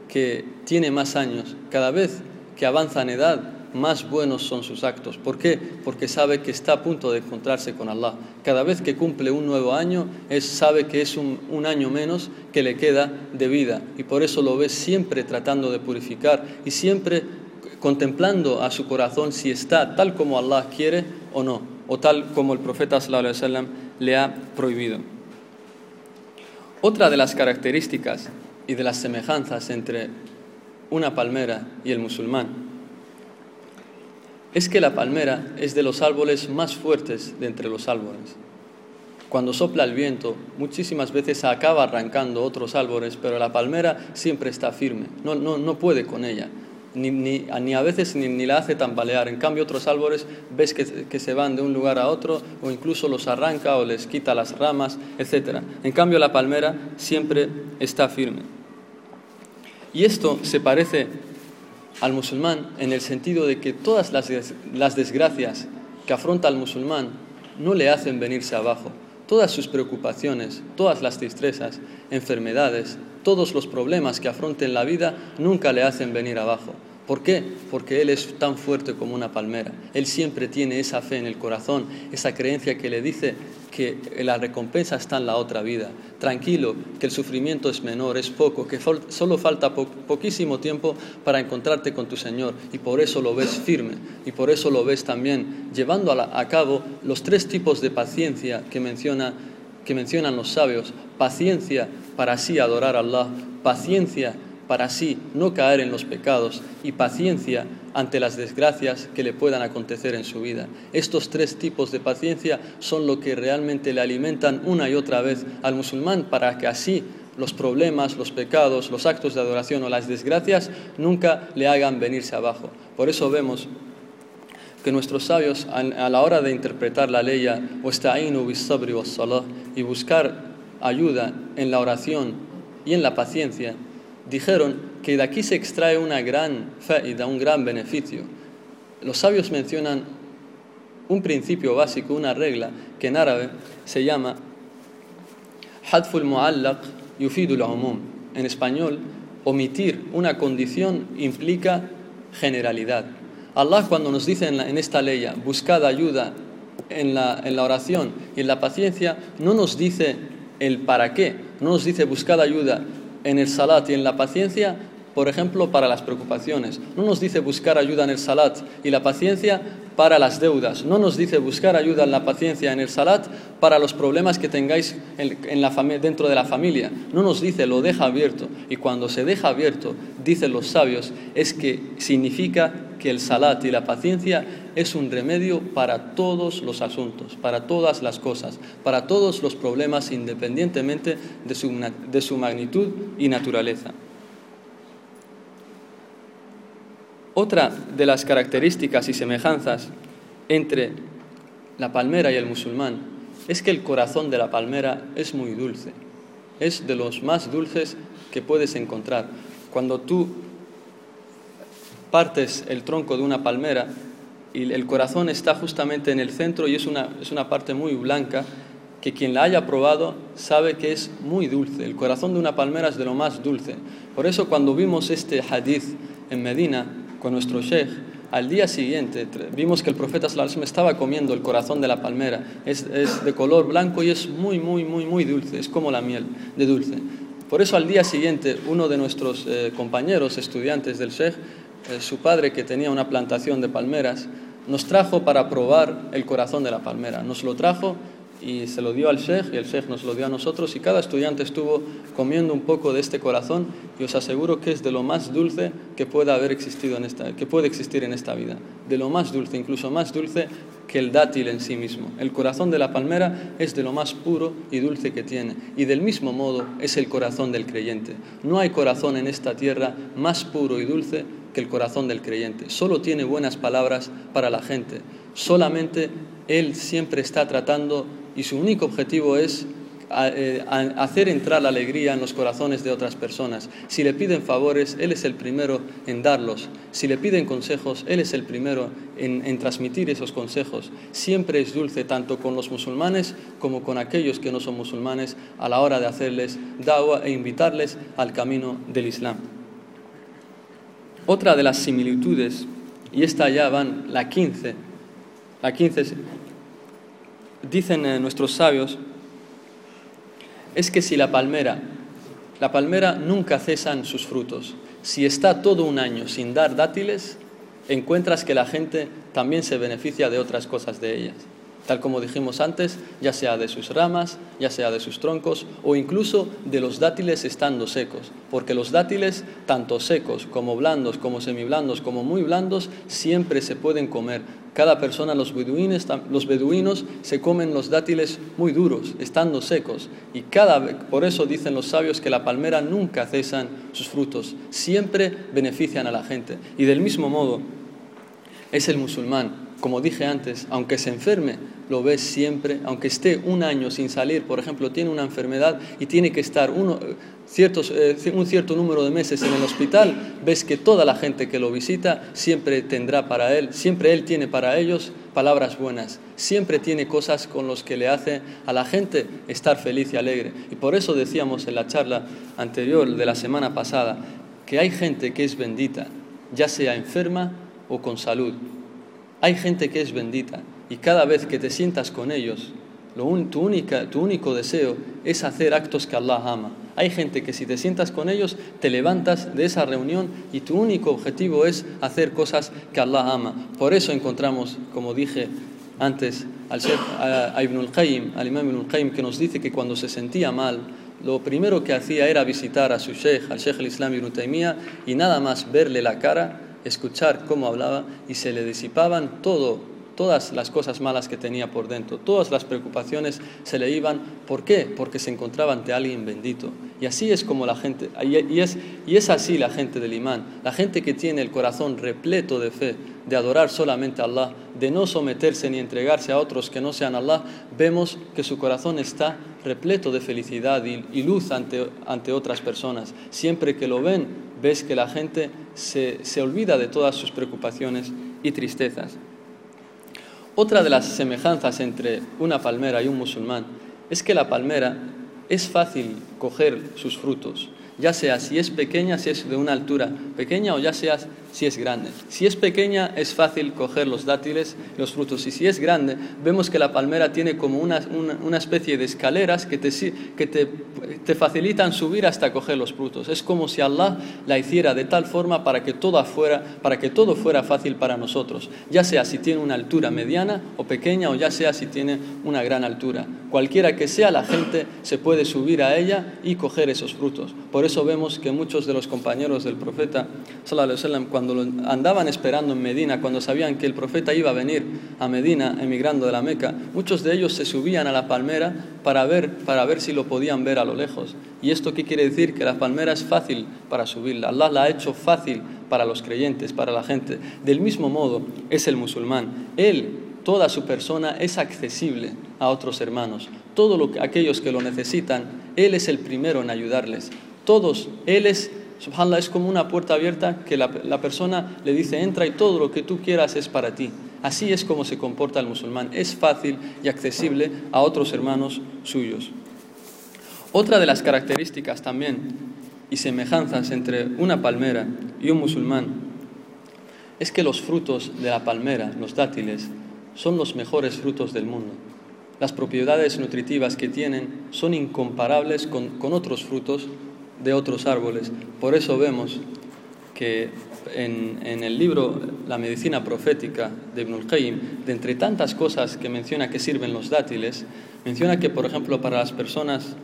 que tiene más años, cada vez que avanza en edad, más buenos son sus actos. ¿Por qué? Porque sabe que está a punto de encontrarse con Allah. Cada vez que cumple un nuevo año, es, sabe que es un, año menos que le queda de vida. Y por eso lo ve siempre tratando de purificar y siempre contemplando a su corazón si está tal como Allah quiere o no, o tal como el profeta sallallahu le ha prohibido. Otra de las características y de las semejanzas entre una palmera y el musulmán es que la palmera es de los árboles más fuertes de entre los árboles. Cuando sopla el viento, muchísimas veces acaba arrancando otros árboles, pero la palmera siempre está firme, no, no, no puede con ella, ni, ni, ni a veces ni, ni, la hace tambalear. En cambio, otros árboles ves que, que, se van de un lugar a otro o incluso los arranca o les quita las ramas, etc. En cambio, la palmera siempre está firme. Y esto se parece al musulmán en el sentido de que todas las, desgracias que afronta el musulmán no le hacen venirse abajo. Todas sus preocupaciones, todas las tristezas, enfermedades, todos los problemas que afronte en la vida nunca le hacen venir abajo. ¿Por qué? Porque Él es tan fuerte como una palmera. Él siempre tiene esa fe en el corazón, esa creencia que le dice que la recompensa está en la otra vida. Tranquilo, que el sufrimiento es menor, es poco, que solo falta poquísimo tiempo para encontrarte con tu Señor. Y por eso lo ves firme. Y por eso lo ves también llevando a, cabo los tres tipos de paciencia que, menciona, que mencionan los sabios. Paciencia para así adorar a Allah. Paciencia para así no caer en los pecados y paciencia ante las desgracias que le puedan acontecer en su vida. Estos tres tipos de paciencia son lo que realmente le alimentan una y otra vez al musulmán para que así los problemas, los pecados, los actos de adoración o las desgracias nunca le hagan venirse abajo. Por eso vemos que nuestros sabios a la hora de interpretar la ley y buscar ayuda en la oración y en la paciencia, dijeron que de aquí se extrae una gran da un gran beneficio. Los sabios mencionan un principio básico, una regla que en árabe se llama hadful mu'allaq yufidul umum. En español omitir una condición implica generalidad. Allah cuando nos dice en, esta ley, buscad ayuda en la, en la oración y en la paciencia, no nos dice el para qué, no nos dice buscad ayuda en el salat y en la paciencia, por ejemplo, para las preocupaciones. No nos dice buscar ayuda en el salat y la paciencia para las deudas. No nos dice buscar ayuda en la paciencia en el salat para los problemas que tengáis en, dentro de la familia. No nos dice, lo deja abierto. Y cuando se deja abierto, dicen los sabios, es que significa que el salat y la paciencia es un remedio para todos los asuntos, para todas las cosas, para todos los problemas independientemente de su magnitud y naturaleza. Otra de las características y semejanzas entre la palmera y el musulmán es que el corazón de la palmera es muy dulce, es de los más dulces que puedes encontrar. Cuando tú partes el tronco de una palmera y el corazón está justamente en el centro y es una, es una parte muy blanca, que quien la haya probado sabe que es muy dulce. El corazón de una palmera es de lo más dulce. Por eso cuando vimos este hadith en Medina, con nuestro sheikh, al día siguiente vimos que el profeta sallallahu estaba comiendo el corazón de la palmera. Es, es, de color blanco y es muy, muy, muy, muy dulce. Es como la miel de dulce. Por eso al día siguiente uno de nuestros eh, compañeros estudiantes del sheikh, eh, su padre que tenía una plantación de palmeras, nos trajo para probar el corazón de la palmera. Nos lo trajo y se lo dio al sheikh y el sheikh nos lo dio a nosotros y cada estudiante estuvo comiendo un poco de este corazón y os aseguro que es de lo más dulce que pueda haber existido en esta que puede existir en esta vida de lo más dulce incluso más dulce que el dátil en sí mismo. El corazón de la palmera es de lo más puro y dulce que tiene y del mismo modo es el corazón del creyente. No hay corazón en esta tierra más puro y dulce que el corazón del creyente. Solo tiene buenas palabras para la gente. Solamente él siempre está tratando y su único objetivo es eh, hacer entrar la alegría en los corazones de otras personas. Si le piden favores, Él es el primero en darlos. Si le piden consejos, Él es el primero en, transmitir esos consejos. Siempre es dulce tanto con los musulmanes como con aquellos que no son musulmanes a la hora de hacerles dawa e invitarles al camino del Islam. Otra de las similitudes, y esta ya van la 15, la 15 dicen eh, nuestros sabios, es que si la palmera, la palmera nunca cesan sus frutos. Si está todo un año sin dar dátiles, encuentras que la gente también se beneficia de otras cosas de ellas tal como dijimos antes, ya sea de sus ramas, ya sea de sus troncos o incluso de los dátiles estando secos, porque los dátiles, tanto secos como blandos, como semiblandos, como muy blandos, siempre se pueden comer. Cada persona, los beduines, los beduinos, se comen los dátiles muy duros, estando secos. Y cada por eso dicen los sabios que la palmera nunca cesan sus frutos, siempre benefician a la gente. Y del mismo modo, es el musulmán como dije antes, aunque se enferme, lo ves siempre, aunque esté un año sin salir, por ejemplo, tiene una enfermedad y tiene que estar uno, ciertos, eh, un cierto número de meses en el hospital, ves que toda la gente que lo visita siempre tendrá para él, siempre él tiene para ellos palabras buenas, siempre tiene cosas con las que le hace a la gente estar feliz y alegre. Y por eso decíamos en la charla anterior de la semana pasada que hay gente que es bendita, ya sea enferma o con salud. Hay gente que es bendita y cada vez que te sientas con ellos, tu, única, tu único deseo es hacer actos que Allah ama. Hay gente que si te sientas con ellos, te levantas de esa reunión y tu único objetivo es hacer cosas que Allah ama. Por eso encontramos, como dije antes, al a, Ibn al-Qayyim, al Imam Ibn al-Qayyim, que nos dice que cuando se sentía mal, lo primero que hacía era visitar a su sheikh, al sheikh al-Islam Ibn Taymiyyah, y nada más verle la cara, escuchar cómo hablaba, y se le disipaban todo todas las cosas malas que tenía por dentro, todas las preocupaciones se le iban. ¿Por qué? Porque se encontraba ante alguien bendito. Y así es como la gente, y es, y es así la gente del imán, la gente que tiene el corazón repleto de fe, de adorar solamente a Allah, de no someterse ni entregarse a otros que no sean Allah, vemos que su corazón está repleto de felicidad y, y luz ante, ante otras personas. Siempre que lo ven, ves que la gente se, se olvida de todas sus preocupaciones y tristezas. Otra de las semejanzas entre una palmera y un musulmán es que la palmera es fácil coger sus frutos. Ya sea si es pequeña, si es de una altura pequeña o ya sea si es grande. Si es pequeña es fácil coger los dátiles, los frutos, y si es grande vemos que la palmera tiene como una, una, especie de escaleras que, te, que te, te, facilitan subir hasta coger los frutos. Es como si Allah la hiciera de tal forma para que todo fuera, para que todo fuera fácil para nosotros, ya sea si tiene una altura mediana o pequeña o ya sea si tiene una gran altura. Cualquiera que sea la gente se puede subir a ella y coger esos frutos. Por eso vemos que muchos de los compañeros del profeta, cuando andaban esperando en Medina, cuando sabían que el profeta iba a venir a Medina, emigrando de la Meca, muchos de ellos se subían a la palmera para ver, para ver si lo podían ver a lo lejos. ¿Y esto qué quiere decir? Que la palmera es fácil para subirla. Allah la ha hecho fácil para los creyentes, para la gente. Del mismo modo es el musulmán. Él, toda su persona es accesible a otros hermanos. Todos aquellos que lo necesitan, Él es el primero en ayudarles. Todos, Él es, subhanallah, es como una puerta abierta que la, la persona le dice, entra y todo lo que tú quieras es para ti. Así es como se comporta el musulmán. Es fácil y accesible a otros hermanos suyos. Otra de las características también y semejanzas entre una palmera y un musulmán es que los frutos de la palmera, los dátiles, son los mejores frutos del mundo. Las propiedades nutritivas que tienen son incomparables con, con otros frutos de otros árboles. Por eso vemos que en, en, el libro La medicina profética de Ibn al-Qayyim, de entre tantas cosas que menciona que sirven los dátiles, menciona que, por ejemplo, para las personas,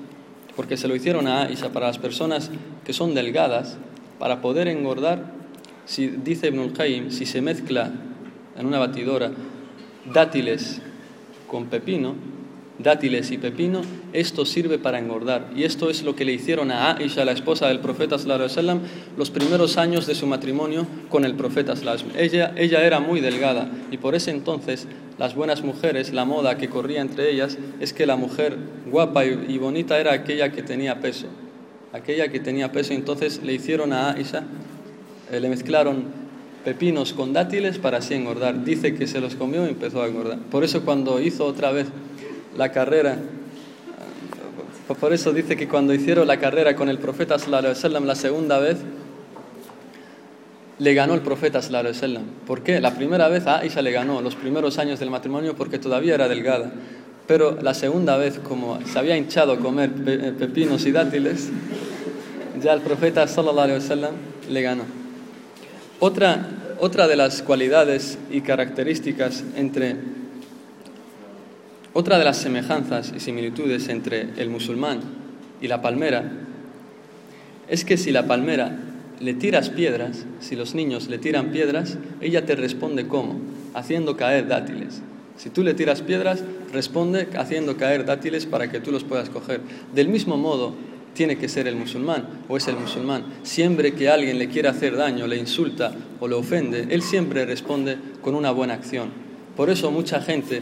porque se lo hicieron a Aisha, para las personas que son delgadas, para poder engordar, si, dice Ibn al-Qayyim, si se mezcla en una batidora dátiles con pepino, dátiles y pepino, esto sirve para engordar. Y esto es lo que le hicieron a Aisha, la esposa del profeta sallam, los primeros años de su matrimonio con el profeta ella, ella era muy delgada y por ese entonces las buenas mujeres, la moda que corría entre ellas es que la mujer guapa y, bonita era aquella que tenía peso. Aquella que tenía peso, entonces le hicieron a Aisha, eh, le mezclaron pepinos con dátiles para así engordar. Dice que se los comió y empezó a engordar. Por eso cuando hizo otra vez la carrera, por eso dice que cuando hicieron la carrera con el profeta sallallahu la segunda vez, le ganó el profeta sallallahu ¿Por qué? La primera vez a Aisha le ganó los primeros años del matrimonio porque todavía era delgada. Pero la segunda vez, como se había hinchado a comer pepinos y dátiles, ya el profeta sallallahu le ganó. Otra, otra de las cualidades y características entre otra de las semejanzas y similitudes entre el musulmán y la palmera es que si la palmera le tiras piedras, si los niños le tiran piedras, ella te responde cómo, haciendo caer dátiles. Si tú le tiras piedras, responde haciendo caer dátiles para que tú los puedas coger. Del mismo modo, tiene que ser el musulmán o es el musulmán. Siempre que alguien le quiere hacer daño, le insulta o le ofende, él siempre responde con una buena acción. Por eso mucha gente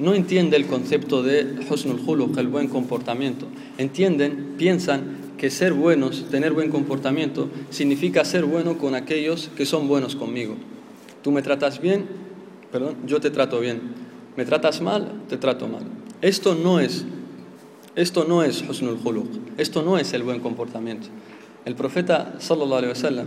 no entiende el concepto de husnul khuluq, el buen comportamiento. Entienden, piensan que ser buenos, tener buen comportamiento, significa ser bueno con aquellos que son buenos conmigo. Tú me tratas bien, perdón, yo te trato bien. Me tratas mal, te trato mal. Esto no es esto no es husnul khuluq, esto no es el buen comportamiento. El profeta sallallahu alaihi wasallam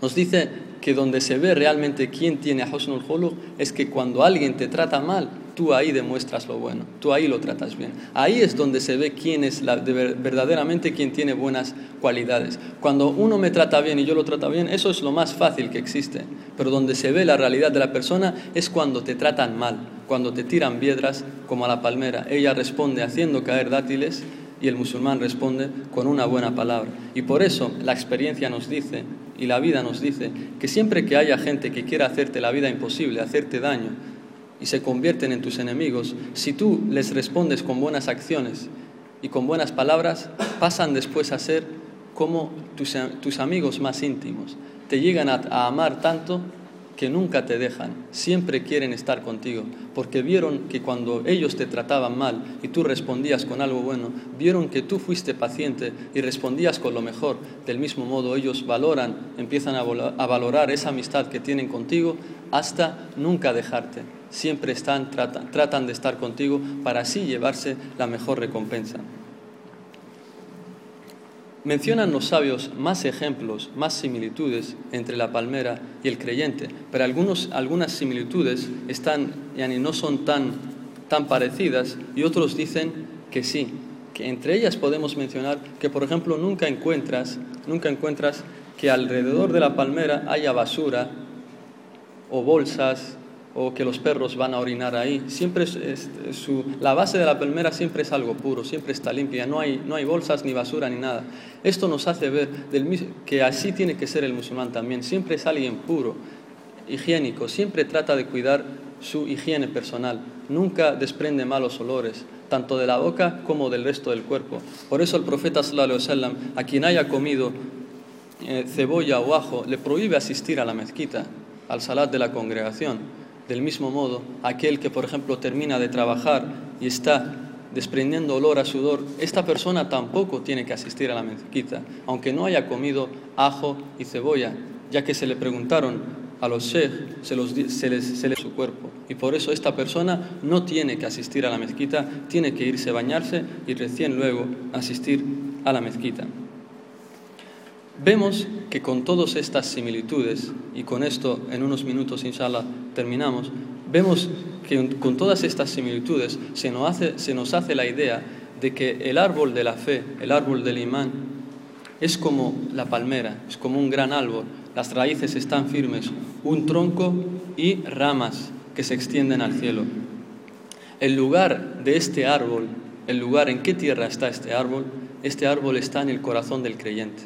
nos dice que donde se ve realmente quién tiene husnul khuluq es que cuando alguien te trata mal, tú ahí demuestras lo bueno, tú ahí lo tratas bien. Ahí es donde se ve quién es verdaderamente quien tiene buenas cualidades. Cuando uno me trata bien y yo lo trato bien, eso es lo más fácil que existe. Pero donde se ve la realidad de la persona es cuando te tratan mal, cuando te tiran piedras como a la palmera. Ella responde haciendo caer dátiles y el musulmán responde con una buena palabra. Y por eso la experiencia nos dice y la vida nos dice que siempre que haya gente que quiera hacerte la vida imposible, hacerte daño, y se convierten en tus enemigos, si tú les respondes con buenas acciones y con buenas palabras, pasan después a ser como tus, amigos más íntimos. Te llegan a amar tanto que nunca te dejan, siempre quieren estar contigo, porque vieron que cuando ellos te trataban mal y tú respondías con algo bueno, vieron que tú fuiste paciente y respondías con lo mejor, del mismo modo ellos valoran, empiezan a, valorar esa amistad que tienen contigo hasta nunca dejarte. Siempre están, tratan, tratan de estar contigo para así llevarse la mejor recompensa. Mencionan los sabios más ejemplos, más similitudes entre la palmera y el creyente, pero algunas similitudes están, yani, no son tan, tan parecidas y otros dicen que sí, que entre ellas podemos mencionar que, por ejemplo, nunca encuentras, nunca encuentras que alrededor de la palmera haya basura o bolsas o que los perros van a orinar ahí. Siempre la base de la palmera siempre es algo puro, siempre está limpia, no hay, no hay bolsas ni basura ni nada. Esto nos hace ver que así tiene que ser el musulmán también, siempre es alguien puro, higiénico, siempre trata de cuidar su higiene personal, nunca desprende malos olores, tanto de la boca como del resto del cuerpo. Por eso el profeta sallallahu a quien haya comido eh, cebolla o ajo, le prohíbe asistir a la mezquita, al salat de la congregación del mismo modo, aquel que, por ejemplo, termina de trabajar y está desprendiendo olor a sudor, esta persona tampoco tiene que asistir a la mezquita, aunque no haya comido ajo y cebolla, ya que se le preguntaron a los sheikh, se, los, se, les, su cuerpo. Y por eso esta persona no tiene que asistir a la mezquita, tiene que irse a bañarse y recién luego asistir a la mezquita. Vemos que con todas estas similitudes, y con esto en unos minutos, inshallah, terminamos, vemos que con todas estas similitudes se nos hace, se nos hace la idea de que el árbol de la fe, el árbol del imán, es como la palmera, es como un gran árbol, las raíces están firmes, un tronco y ramas que se extienden al cielo. El lugar de este árbol, el lugar en qué tierra está este árbol, este árbol está en el corazón del creyente.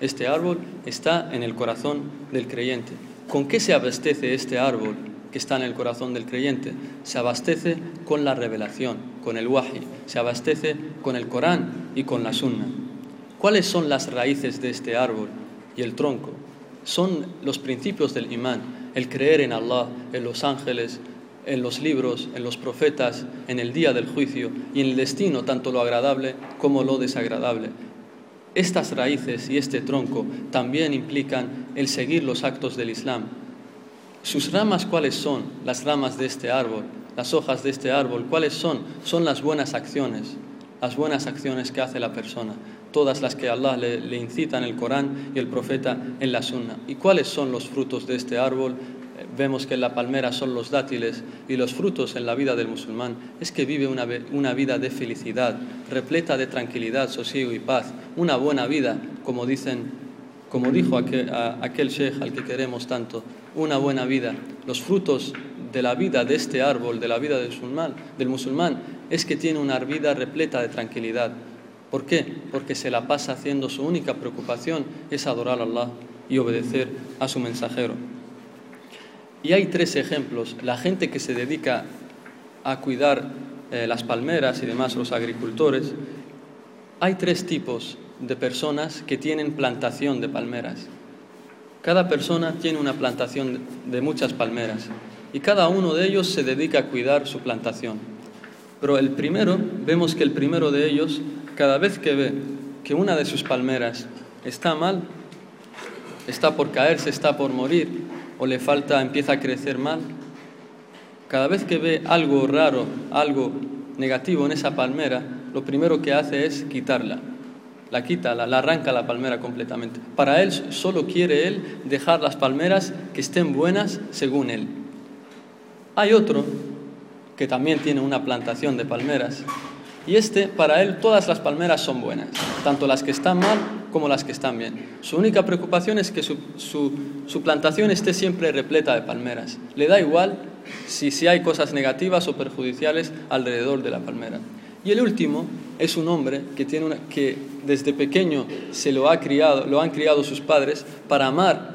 Este árbol está en el corazón del creyente. ¿Con qué se abastece este árbol que está en el corazón del creyente? Se abastece con la revelación, con el wahi, se abastece con el Corán y con la sunna. ¿Cuáles son las raíces de este árbol y el tronco? Son los principios del imán, el creer en Allah, en los ángeles, en los libros, en los profetas, en el día del juicio y en el destino, tanto lo agradable como lo desagradable. Estas raíces y este tronco también implican el seguir los actos del Islam. ¿Sus ramas cuáles son? Las ramas de este árbol, las hojas de este árbol, ¿cuáles son? Son las buenas acciones, las buenas acciones que hace la persona, todas las que Allah le, incita en el Corán y el profeta en la Sunna. ¿Y cuáles son los frutos de este árbol? Vemos que la palmera son los dátiles y los frutos en la vida del musulmán es que vive una, una vida de felicidad, repleta de tranquilidad, sosiego y paz, una buena vida, como dicen, como dijo aquel, aquel sheikh al que queremos tanto, una buena vida. Los frutos de la vida de este árbol, de la vida del musulmán, del musulmán, es que tiene una vida repleta de tranquilidad. ¿Por qué? Porque se la pasa haciendo su única preocupación es adorar a Allah y obedecer a su mensajero. Y hay tres ejemplos. La gente que se dedica a cuidar eh, las palmeras y demás, los agricultores, hay tres tipos de personas que tienen plantación de palmeras. Cada persona tiene una plantación de muchas palmeras y cada uno de ellos se dedica a cuidar su plantación. Pero el primero, vemos que el primero de ellos, cada vez que ve que una de sus palmeras está mal, está por caerse, está por morir, o le falta, empieza a crecer mal, cada vez que ve algo raro, algo negativo en esa palmera, lo primero que hace es quitarla. La quita, la, arranca la palmera completamente. Para él solo quiere él dejar las palmeras que estén buenas según él. Hay otro que también tiene una plantación de palmeras y este, para él, todas las palmeras son buenas, tanto las que están mal como las que están bien. Su única preocupación es que su, su, plantación esté siempre repleta de palmeras. Le da igual si, si hay cosas negativas o perjudiciales alrededor de la palmera. Y el último es un hombre que, tiene una, que desde pequeño se lo, ha criado, lo han criado sus padres para amar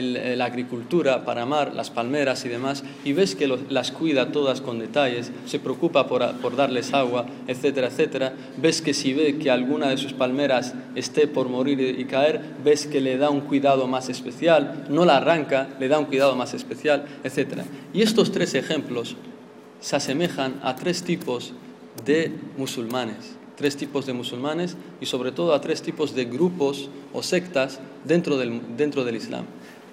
la agricultura para amar las palmeras y demás, y ves que las cuida todas con detalles, se preocupa por, darles agua, etcétera, etcétera, ves que si ve que alguna de sus palmeras esté por morir y caer, ves que le da un cuidado más especial, no la arranca, le da un cuidado más especial, etcétera. Y estos tres ejemplos se asemejan a tres tipos de musulmanes tres tipos de musulmanes y sobre todo a tres tipos de grupos o sectas dentro del, dentro del Islam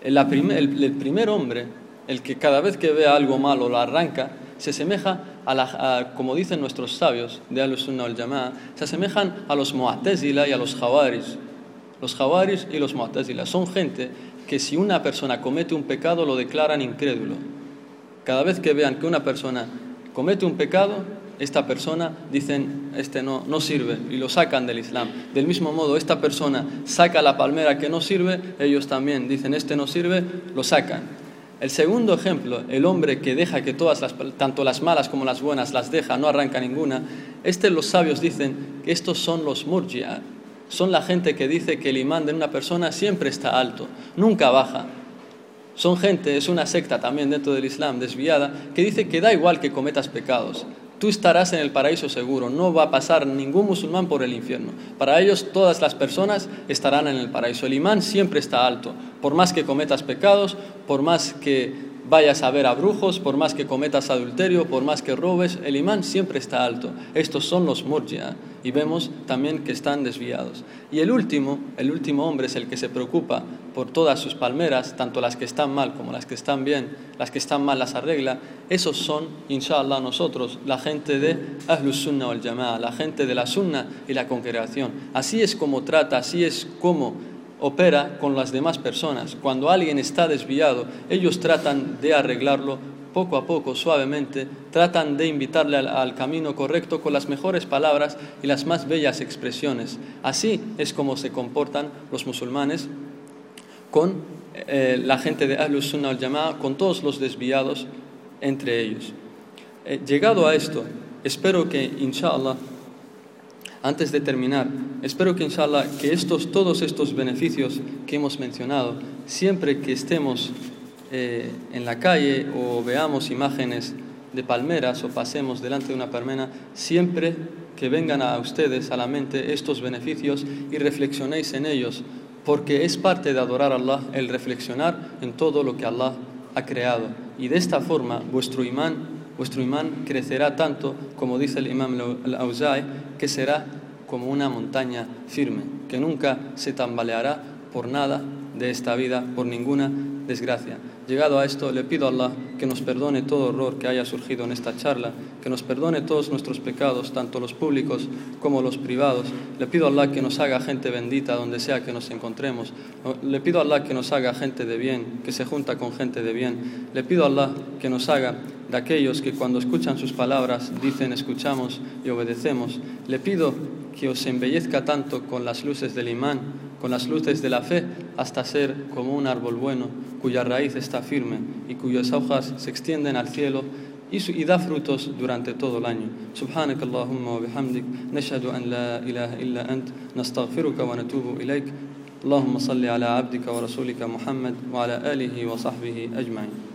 el, primer hombre, el que cada vez que ve algo malo lo arranca, se asemeja a la- como dicen nuestros sabios de Al-Sunnah al Jama'a, se asemejan a los Mu'tazila y a los Jawaris. Los Jawaris y los Mu'tazila son gente que si una persona comete un pecado lo declaran incrédulo. Cada vez que vean que una persona comete un pecado, esta persona dicen, este no, no sirve, y lo sacan del Islam. Del mismo modo, esta persona saca la palmera que no sirve, ellos también dicen, este no sirve, lo sacan. El segundo ejemplo, el hombre que deja que todas las, tanto las malas como las buenas, las deja, no arranca ninguna, este los sabios dicen que estos son los murji'a, son la gente que dice que el imán de una persona siempre está alto, nunca baja. Son gente, es una secta también dentro del Islam desviada, que dice que da igual que cometas pecados. Tú estarás en el paraíso seguro, no va a pasar ningún musulmán por el infierno. Para ellos todas las personas estarán en el paraíso. El imán siempre está alto, por más que cometas pecados, por más que vayas a ver a brujos, por más que cometas adulterio, por más que robes, el imán siempre está alto. Estos son los murjia y vemos también que están desviados. Y el último, el último hombre es el que se preocupa por todas sus palmeras, tanto las que están mal como las que están bien, las que están mal las arregla. Esos son, inshallah, nosotros, la gente de Ahlus Sunnah wal Jama'a, la gente de la Sunna y la congregación. Así es como trata, así es como opera con las demás personas. Cuando alguien está desviado, ellos tratan de arreglarlo poco a poco, suavemente, tratan de invitarle al, camino correcto con las mejores palabras y las más bellas expresiones. Así es como se comportan los musulmanes con eh, la gente de Ahlus Sunnah al Jama'a, con todos los desviados entre ellos. Eh, llegado a esto, espero que, inshallah, antes de terminar, espero que inshallah que estos, todos estos beneficios que hemos mencionado, siempre que estemos eh, en la calle o veamos imágenes de palmeras o pasemos delante de una palmera, siempre que vengan a ustedes a la mente estos beneficios y reflexionéis en ellos, porque es parte de adorar a Allah el reflexionar en todo lo que Allah ha creado. Y de esta forma vuestro imán vuestro imán crecerá tanto, como dice el imam al-Auza'i, que será como una montaña firme, que nunca se tambaleará por nada de esta vida, por ninguna desgracia. Llegado a esto, le pido a Allah que nos perdone todo error que haya surgido en esta charla, que nos perdone todos nuestros pecados, tanto los públicos como los privados. Le pido a Allah que nos haga gente bendita donde sea que nos encontremos. Le pido a Allah que nos haga gente de bien, que se junta con gente de bien. Le pido a Allah que nos haga de aquellos que cuando escuchan sus palabras dicen escuchamos y obedecemos. Le pido que os embellezca tanto con las luces del imán, con las luces de la fe, hasta ser como un árbol bueno, cuya raíz está firme y cuyas hojas se extienden al cielo y, y da frutos durante todo el año. سبحانك اللهم وبحمدك نشهد أن لا إله إلا أنت نستغفرك ونتوب إليك اللهم صل على عبدك ورسولك محمد وعلى آله وصحبه أجمعين